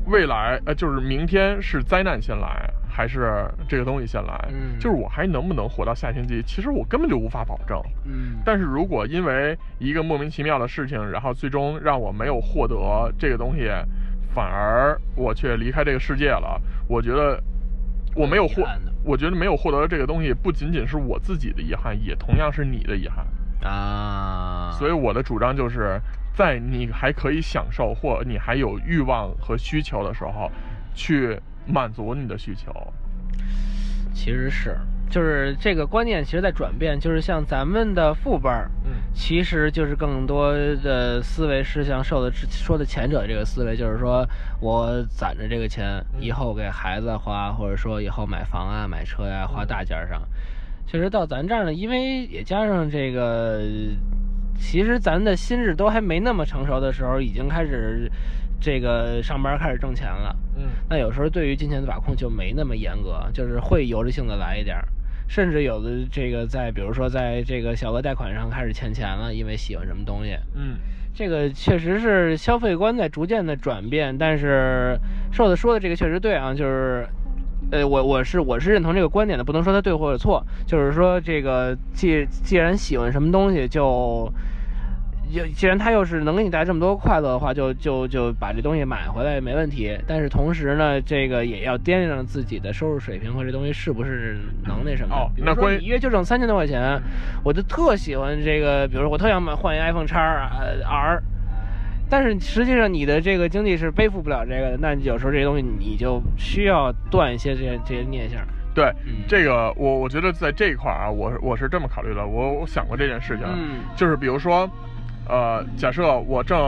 未来呃就是明天是灾难先来还是这个东西先来，嗯。就是我还能不能活到下星期，其实我根本就无法保证。嗯，但是如果因为一个莫名其妙的事情，然后最终让我没有获得这个东西，反而我却离开这个世界了，我觉得我没有获我觉得没有获得这个东西，不仅仅是我自己的遗憾，也同样是你的遗憾。啊，所以我的主张就是在你还可以享受或你还有欲望和需求的时候，去满足你的需求。其实是，就是这个观念，其实在转变，就是像咱们的父辈儿，嗯其实就是更多的思维是像受的说的前者这个思维，就是说我攒着这个钱，嗯以后给孩子花，或者说以后买房啊、买车呀、花大件儿上。其实到咱这儿呢，因为也加上这个，其实咱的心智都还没那么成熟的时候，已经开始这个上班开始挣钱了。嗯那有时候对于金钱的把控就没那么严格，就是会由着性的来一点儿，甚至有的这个在比如说在这个小额贷款上开始欠钱了，因为喜欢什么东西，嗯这个确实是消费观在逐渐的转变。但是瘦子说的这个确实对啊，就是。呃，我我是我是认同这个观点的，不能说他对或者错，就是说这个既既然喜欢什么东西就，就既然它又是能给你带来这么多快乐的话，就就就把这东西买回来没问题。但是同时呢，这个也要掂量自己的收入水平和这东西是不是能那什么。哦那关于你一月就挣三千多块钱，我就特喜欢这个，比如说我特想买换一 iPhone x R。但是实际上你的这个经济是背负不了这个的，那你有时候这些东西你就需要断一些这些这些念想。对，嗯这个我我觉得在这一块儿啊，我我是这么考虑的，我我想过这件事情，嗯就是比如说，呃，假设我挣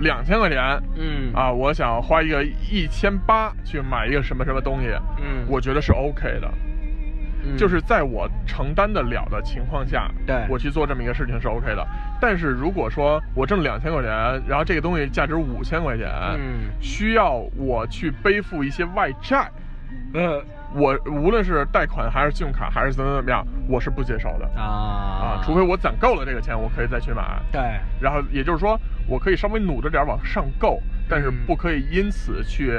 两千块钱，嗯。啊，我想花一个一千八去买一个什么什么东西，嗯，我觉得是 OK 的，嗯。就是在我承担得了的情况下，对。我去做这么一个事情是 OK 的。但是如果说我挣两千块钱，然后这个东西价值五千块钱，嗯。需要我去背负一些外债，呃我无论是贷款还是信用卡还是怎么怎么样，我是不接受的啊。啊，除非我攒够了这个钱，我可以再去买。对。然后也就是说，我可以稍微努着点儿往上够，但是嗯。不可以因此去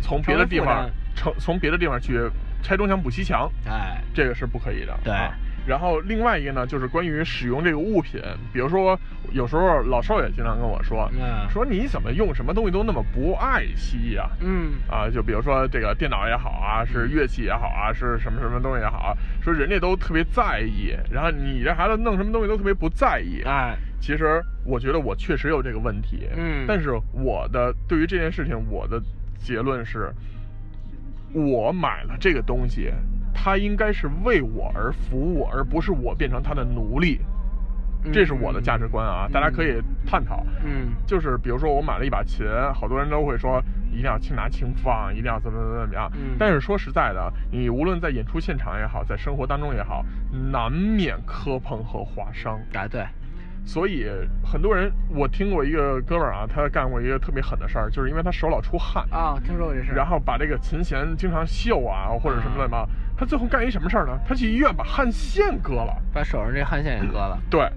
从别的地方从从别的地方去拆东墙补西墙，哎。这个是不可以的。对啊然后另外一个呢，就是关于使用这个物品，比如说有时候老邵也经常跟我说，嗯。说你怎么用什么东西都那么不爱惜呀、嗯。啊，就比如说这个电脑也好啊，是乐器也好啊，是什么什么东西也好啊，说人家都特别在意，然后你这孩子弄什么东西都特别不在意。哎。其实我觉得我确实有这个问题，嗯。但是我的对于这件事情，我的结论是，我买了这个东西，它应该是为我而服务，而不是我变成他的奴隶。这是我的价值观啊，大家可以探讨。嗯就是比如说我买了一把琴，好多人都会说一定要轻拿轻放，一定要怎么怎么怎么样。嗯但是说实在的，你无论在演出现场也好，在生活当中也好，难免磕碰和划伤。啊对所以很多人，我听过一个哥们儿啊，他干过一个特别狠的事儿，就是因为他手老出汗，啊，听说过这事。然后把这个琴弦经常锈啊或者什么的嘛，他最后干一什么事儿呢？他去医院把汗腺割了。把手上这汗腺也割了。对，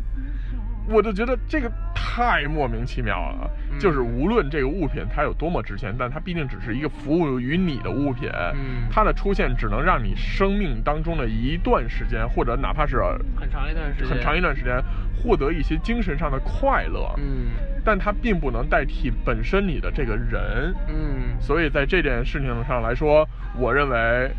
我就觉得这个太莫名其妙了。嗯就是无论这个物品它有多么值钱，但它毕竟只是一个服务于你的物品，嗯它的出现只能让你生命当中的一段时间，或者哪怕是很长一段时间。很长一段时间，获得一些精神上的快乐。嗯但它并不能代替本身你的这个人。嗯所以在这件事情上来说，我认为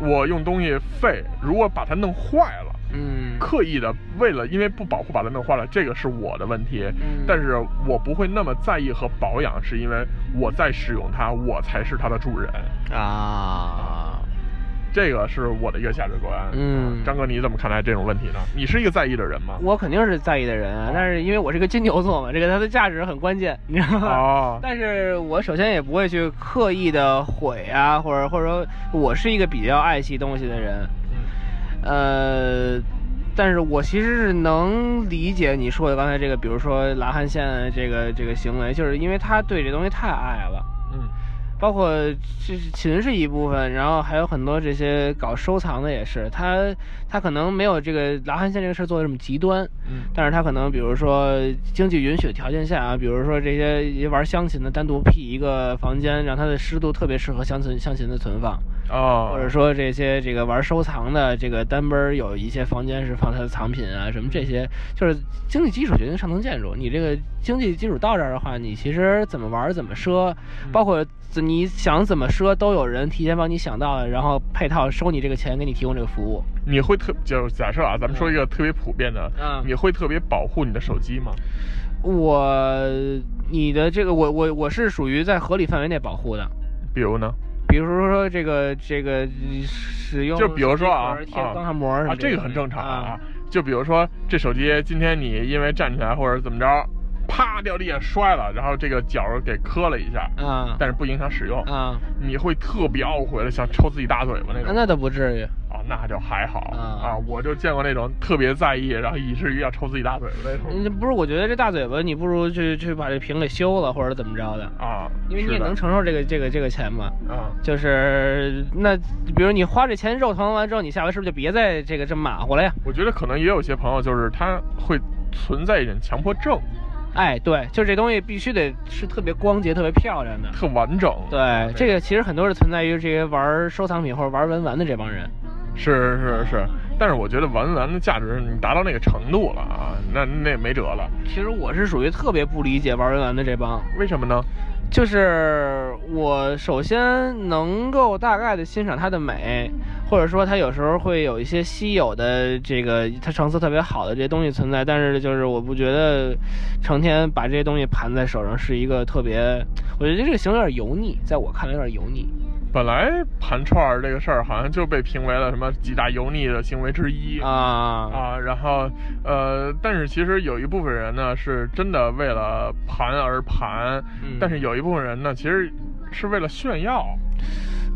我用东西废，如果把它弄坏了。嗯刻意的为了因为不保护把它弄坏了，这个是我的问题。嗯但是我不会那么在意和保养，是因为我在使用它，我才是它的主人。啊，这个是我的一个价值观。嗯张哥你怎么看待这种问题呢？你是一个在意的人吗？我肯定是在意的人啊，但是因为我是个金牛座嘛，这个它的价值很关键，你知道吗？哦，<laughs> 但是我首先也不会去刻意的毁啊，或者或者说我是一个比较爱惜东西的人，呃，但是我其实是能理解你说的刚才这个，比如说拉汉线这个这个行为，就是因为他对这东西太爱了。嗯包括这是琴是一部分，然后还有很多这些搞收藏的也是，他他可能没有这个拉汉线这个事儿做的这么极端，嗯。但是他可能比如说经济允许的条件下啊，比如说这些玩乡琴的单独辟一个房间，让它的湿度特别适合乡琴乡琴的存放，哦，或者说这些这个玩收藏的这个单本儿有一些房间是放他的藏品啊什么这些，就是经济基础决定上层建筑。你这个经济基础到这儿的话，你其实怎么玩怎么奢，包括你想怎么说都有人提前帮你想到了，然后配套收你这个钱，给你提供这个服务。你会特就假设啊，咱们说一个特别普遍的，嗯你会特别保护你的手机吗？我你的这个我我我是属于在合理范围内保护的。比如呢？比如说这个这个使用，就比如说啊贴啊钢化膜什么啊，这个很正常啊啊。。就比如说这手机，今天你因为站起来或者怎么着，啪掉地下摔了，然后这个角给磕了一下，啊但是不影响使用，啊，你会特别懊悔的，想抽自己大嘴巴那种。那倒不至于。啊，那就还好啊啊，我就见过那种特别在意，然后以至于要抽自己大嘴巴那种嗯，不是，我觉得这大嘴巴，你不如去去把这屏给修了，或者怎么着的，啊，因为你也能承受这个这个这个钱嘛。啊。就是那，比如你花这钱肉疼完之后，你下回是不是就别再这个这么马虎了呀？我觉得可能也有些朋友就是他会存在一点强迫症，哎，对，就这东西必须得是特别光洁、特别漂亮的。特完整。对，这个其实很多是存在于这些玩收藏品或者玩文玩的这帮人。是是是，但是我觉得玩玩的价值你达到那个程度了啊，那那也没辙了。其实我是属于特别不理解玩文玩的这帮，为什么呢？就是我首先能够大概的欣赏它的美，或者说它有时候会有一些稀有的这个它成色特别好的这些东西存在，但是就是我不觉得成天把这些东西盘在手上是一个特别，我觉得这个行为有点油腻，在我看来有点油腻。本来盘串儿这个事儿好像就被评为了什么几大油腻的行为之一啊啊，然后呃，但是其实有一部分人呢是真的为了盘而盘，嗯但是有一部分人呢其实是为了炫耀。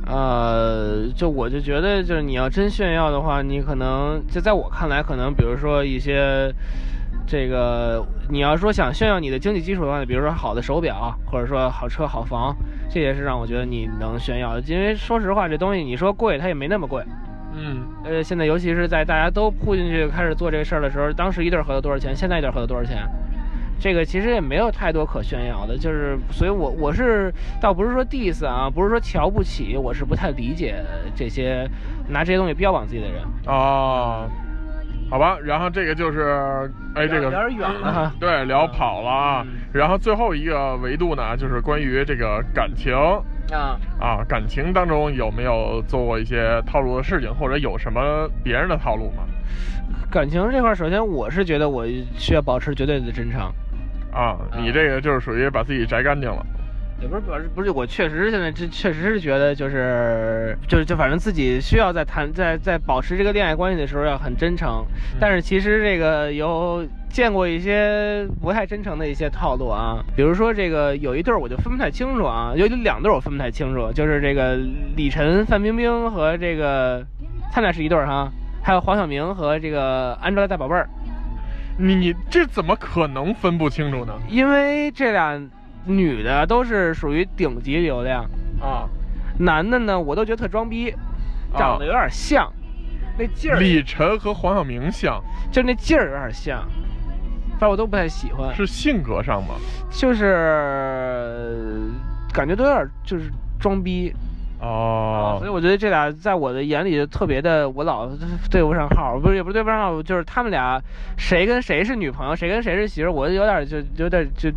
呃，就我就觉得，就是你要真炫耀的话，你可能就在我看来，可能比如说一些这个，你要说想炫耀你的经济基础的话，比如说好的手表，或者说好车好房，这也是让我觉得你能炫耀的。因为说实话，这东西你说贵，它也没那么贵。嗯，呃，现在尤其是在大家都扑进去开始做这个事儿的时候，当时一对儿核桃多少钱？现在一对儿核桃多少钱？这个其实也没有太多可炫耀的，就是，所以我我是倒不是说 diss 啊，不是说瞧不起，我是不太理解这些拿这些东西标榜自己的人。啊，好吧，然后这个就是，哎，这个有点远了哈。<laughs> 对聊跑了啊嗯，然后最后一个维度呢，就是关于这个感情啊，啊，感情当中有没有做过一些套路的事情，或者有什么别人的套路吗？感情这块儿，首先我是觉得我需要保持绝对的真诚。啊，你这个就是属于把自己摘干净了。也不是表示不是，我确实现在这确实是觉得就是就是就反正自己需要在谈在在保持这个恋爱关系的时候要很真诚，但是其实这个有见过一些不太真诚的一些套路啊，比如说这个有一对儿我就分不太清楚啊，有两对儿我分不太清楚，就是这个李晨、范冰冰和这个他俩是一对儿哈，还有黄晓明和这个 Angela 大宝贝儿，你你这怎么可能分不清楚呢？因为这俩女的都是属于顶级流量。啊，男的呢，我都觉得特装逼，长得有点像，那劲儿，李晨和黄晓明像。就那劲儿有点像，反正我都不太喜欢，是性格上吗？就是感觉都有点就是装逼，哦。所以，我觉得这俩在我的眼里就特别的，我老对不上号，不是也不是对不上号，就是他们俩谁跟谁是女朋友，谁跟谁是媳妇儿，我有点就有点就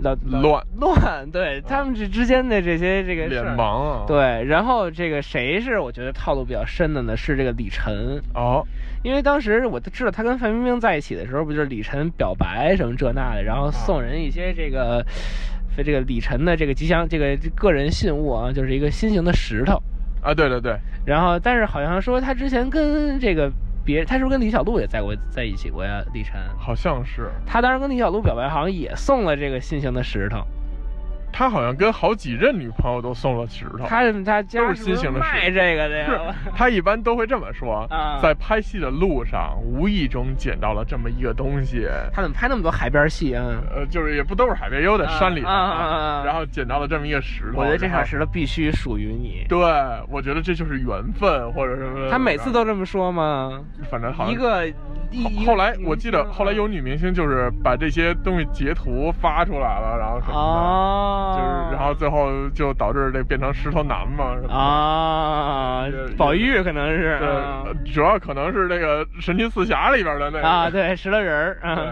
老老乱 <laughs> 乱，对他们这之间的这些这个事脸儿盲啊。，对，然后这个谁是我觉得套路比较深的呢？是这个李晨，哦，因为当时我都知道他跟范冰冰在一起的时候，不就是李晨表白什么这那的，然后送人一些这个，非这个李晨的这个吉祥这个个人信物啊，就是一个心形的石头。啊，对对对，然后，但是好像说他之前跟这个别，他是不是跟李小璐也在过在一起过呀？李晨，好像是他当时跟李小璐表白，好像也送了这个心形的石头。他好像跟好几任女朋友都送了石头。他他家都是新型的石头卖这个的呀？他一般都会这么说啊，在拍戏的路上无意中捡到了这么一个东西，他怎么拍那么多海边戏啊？呃，就是也不都是海边，也有在山里头然后捡到了这么一个石头。我觉得这块石头必须属于你。对，我觉得这就是缘分，或者什么。他每次都这么说吗？反正好像一个一一个后后来我记得后来有女明星就是把这些东西截图发出来了，然后什么的，哦，就是然后最后就导致这变成石头男嘛。啊，宝玉可能是对，呃主要可能是那个神奇四侠里边的那个。啊，对，石头人儿啊。对，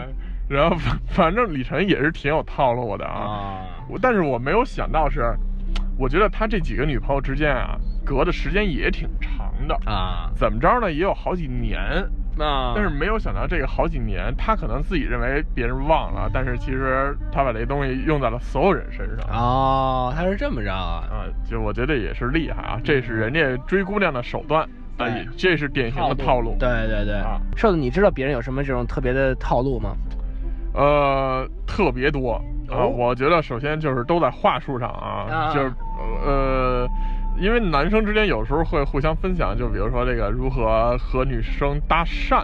<laughs> 然后反 <laughs> 反正李晨也是挺有套路的啊，啊。我但是我没有想到是，我觉得他这几个女朋友之间啊，隔的时间也挺长的，啊。怎么着呢，也有好几年，啊！但是没有想到这个好几年，他可能自己认为别人忘了，但是其实他把这东西用在了所有人身上。哦，他是这么着啊？啊，就我觉得也是厉害啊，这是人家追姑娘的手段，啊，这是典型的套路。对对对啊，瘦子，你知道别人有什么这种特别的套路吗？呃，特别多啊！哦我觉得首先就是都在话术上啊，啊就是呃，因为男生之间有时候会互相分享，就比如说这个如何和女生搭讪，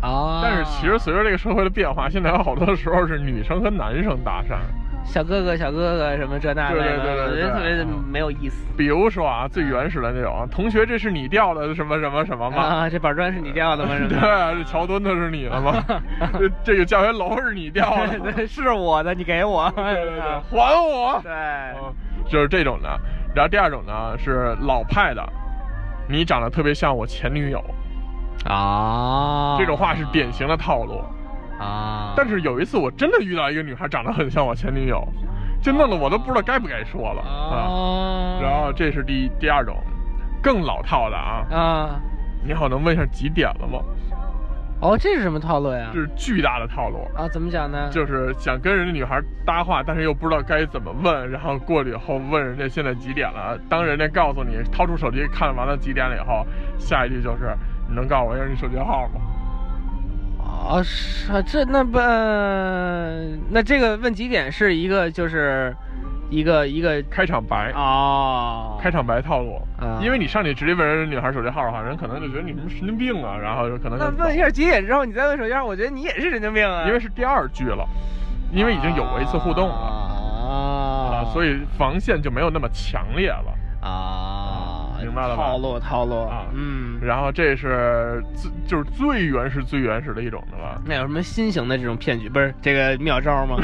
啊，但是其实随着这个社会的变化，现在有好多时候是女生和男生搭讪。小哥哥、小哥哥什么这那的，对对对对我觉得特别没有意思。比如说啊，最原始的那种，同学，这是你掉的什么什么什么吗？<laughs> 啊，这板砖是你掉的吗？什 <laughs> 么对的？，这桥墩子是你的吗？<laughs> 这这个教学楼是你掉的？对，是我的，你给我。对对对，还我！对嗯就是这种的。然后第二种呢是老派的，你长得特别像我前女友，啊，这种话是典型的套路。啊。但是有一次我真的遇到一个女孩长得很像我前女友，就弄得我都不知道该不该说了啊。啊，然后这是第第二种，更老套的啊。啊，你好，能问一下几点了吗？哦，这是什么套路呀这？是巨大的套路。啊，怎么讲呢？就是想跟人家女孩搭话，但是又不知道该怎么问，然后过去以后问人家现在几点了。当人家告诉你掏出手机看完了几点了以后，下一句就是你能告诉我一下你手机号吗？哦，是啊，这那不、呃那这个问几点是一个就是一个一个开场白，哦，开场白套路。啊。因为你上去直接问人女孩手机号的话，人可能就觉得你什么神经病啊，然后就可能就那问一下几点之后，你再问手机号，我觉得你也是神经病啊，因为是第二句了，因为已经有过一次互动了。啊。啊，所以防线就没有那么强烈了。啊，明白了吧套路套路啊嗯，然后这是最就是最原始最原始的一种的了。那有什么新型的这种骗局？不是这个妙招吗？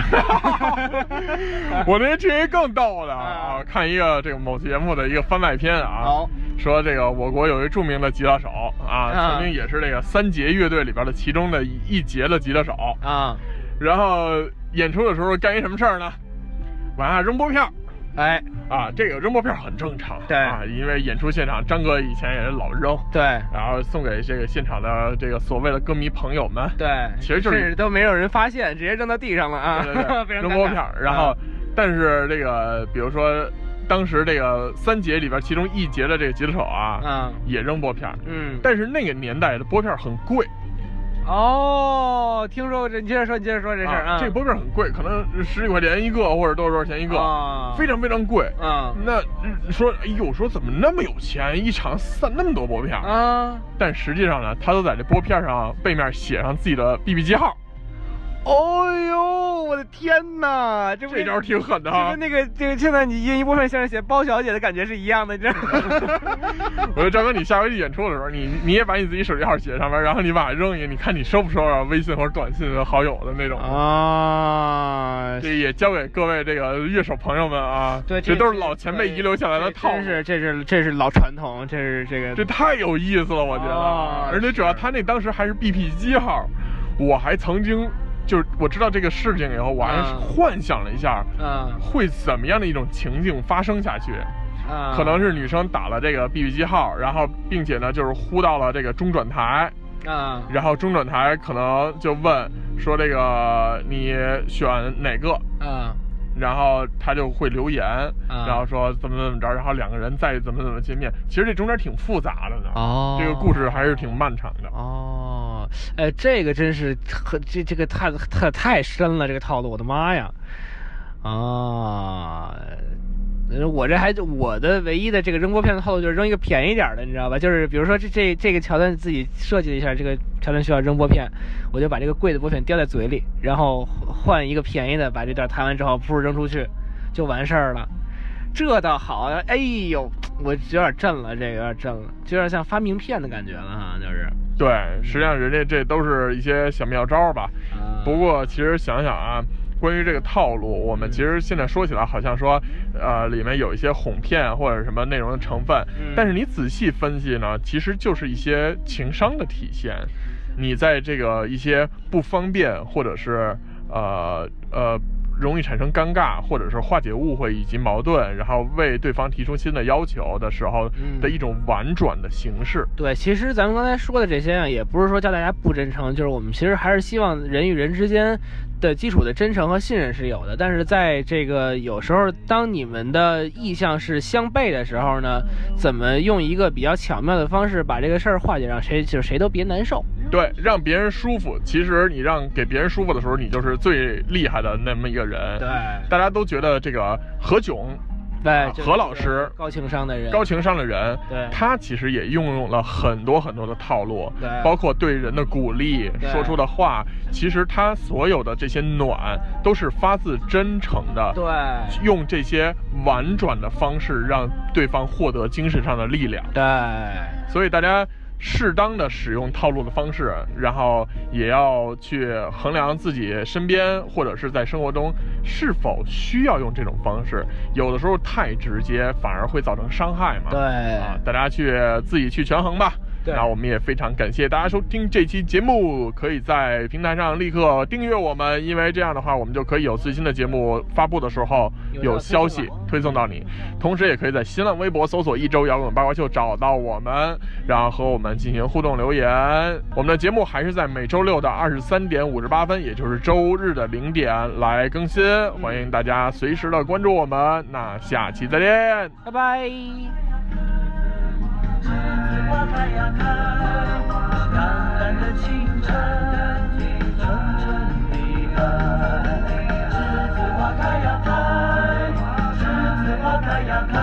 <laughs> 我那天听一更逗的啊啊，看一个这个某节目的一个番外篇啊好，说这个我国有一著名的吉他手啊，啊曾经也是这个三杰乐队里边的其中的一一杰的吉他手，啊，然后演出的时候干一什么事儿呢？往下扔拨票。哎，啊，这个扔拨片很正常，对啊，因为演出现场，张哥以前也是老扔，对。然后送给这个现场的这个所谓的歌迷朋友们，对，其实就是都没有人发现，直接扔到地上了啊，对对对，扔拨片，然后啊，但是这个比如说当时这个三节里边其中一节的这个吉他手啊，嗯，也扔拨片，嗯，但是那个年代的拨片很贵，哦，听说过这，你接着说，你接着说这事儿啊，这个拨片很贵，可能十几块钱一个或者多少多少钱一个，啊。非常非常贵。啊那嗯说，哎呦，说怎么那么有钱，一场散那么多拨片？啊，但实际上呢，他都在这拨片上背面写上自己的 BB 机号，哦呦，我的天哪，这这招挺狠的哈，就跟。那个这个现在你印一部分像是写包小姐的感觉是一样的，你知道吗？<laughs> 我说张哥，你下回去演出的时候，你你也把你自己手机号写上面，然后你把它扔一个，你看你收不收啊微信或者短信的好友的那种。啊，这也交给各位这个乐手朋友们啊，对，这都是老前辈遗留下来的套路这是这是老传统，这是这个这太有意思了，我觉得。哦而且主要他那当时还是 BP 机号，我还曾经就是我知道这个事情以后，我还嗯幻想了一下，嗯会怎么样的一种情境发生下去。啊，可能是女生打了这个 BB 机号，然后并且呢就是呼到了这个中转台，啊。然后中转台可能就问说这个你选哪个，啊。然后他就会留言，啊。然后说怎么怎么着，然后两个人再怎么怎么见面。其实这中间挺复杂的呢，哦，这个故事还是挺漫长的。哦，哎，这个真是很这这个太太太深了，这个套路，我的妈呀！啊，我这还我的唯一的这个扔拨片的套路就是扔一个便宜点的，你知道吧？就是比如说这这这个桥段自己设计了一下，这个桥段需要扔拨片，我就把这个贵的拨片叼在嘴里，然后换一个便宜的，把这段弹完之后，噗扔出去，就完事儿了。这倒好，哎呦，我有点震了，这个有点震了，就有点像发名片的感觉了哈，就是。对，实际上人家这都是一些小妙招吧。啊不过其实想想啊，关于这个套路，我们其实现在说起来好像说，呃，里面有一些哄骗或者什么内容的成分，嗯但是你仔细分析呢，其实就是一些情商的体现。你在这个一些不方便或者是呃呃容易产生尴尬，或者是化解误会以及矛盾，然后为对方提出新的要求的时候的一种婉转的形式。对，其实咱们刚才说的这些啊，也不是说叫大家不真诚，就是我们其实还是希望人与人之间的基础的真诚和信任是有的。但是在这个有时候，当你们的意向是相悖的时候呢，怎么用一个比较巧妙的方式把这个事儿化解，让谁就谁都别难受。对，让别人舒服。其实你让给别人舒服的时候，你就是最厉害的那么一个人。大家都觉得这个何炅对，何老师高情商的人，高情商的人，对他其实也运用了很多很多的套路，对包括对人的鼓励，说出的话，其实他所有的这些暖都是发自真诚的，对用这些婉转的方式让对方获得精神上的力量。对所以大家适当的使用套路的方式，然后也要去衡量自己身边或者是在生活中是否需要用这种方式。有的时候太直接反而会造成伤害嘛。对啊，大家去自己去权衡吧。对那我们也非常感谢大家收听这期节目，可以在平台上立刻订阅我们，因为这样的话，我们就可以有最新的节目发布的时候有有消息推送推送到你。同时，也可以在新浪微博搜索“一周摇滚八卦秀”找到我们，然后和我们进行互动留言。我们的节目还是在每周六的二十三点五十八分，也就是周日的零点来更新，欢迎大家随时的关注我们。那下期再见。拜拜。栀子花开呀开，淡淡的清晨，纯纯的爱。栀子花开呀开，栀子花开呀开，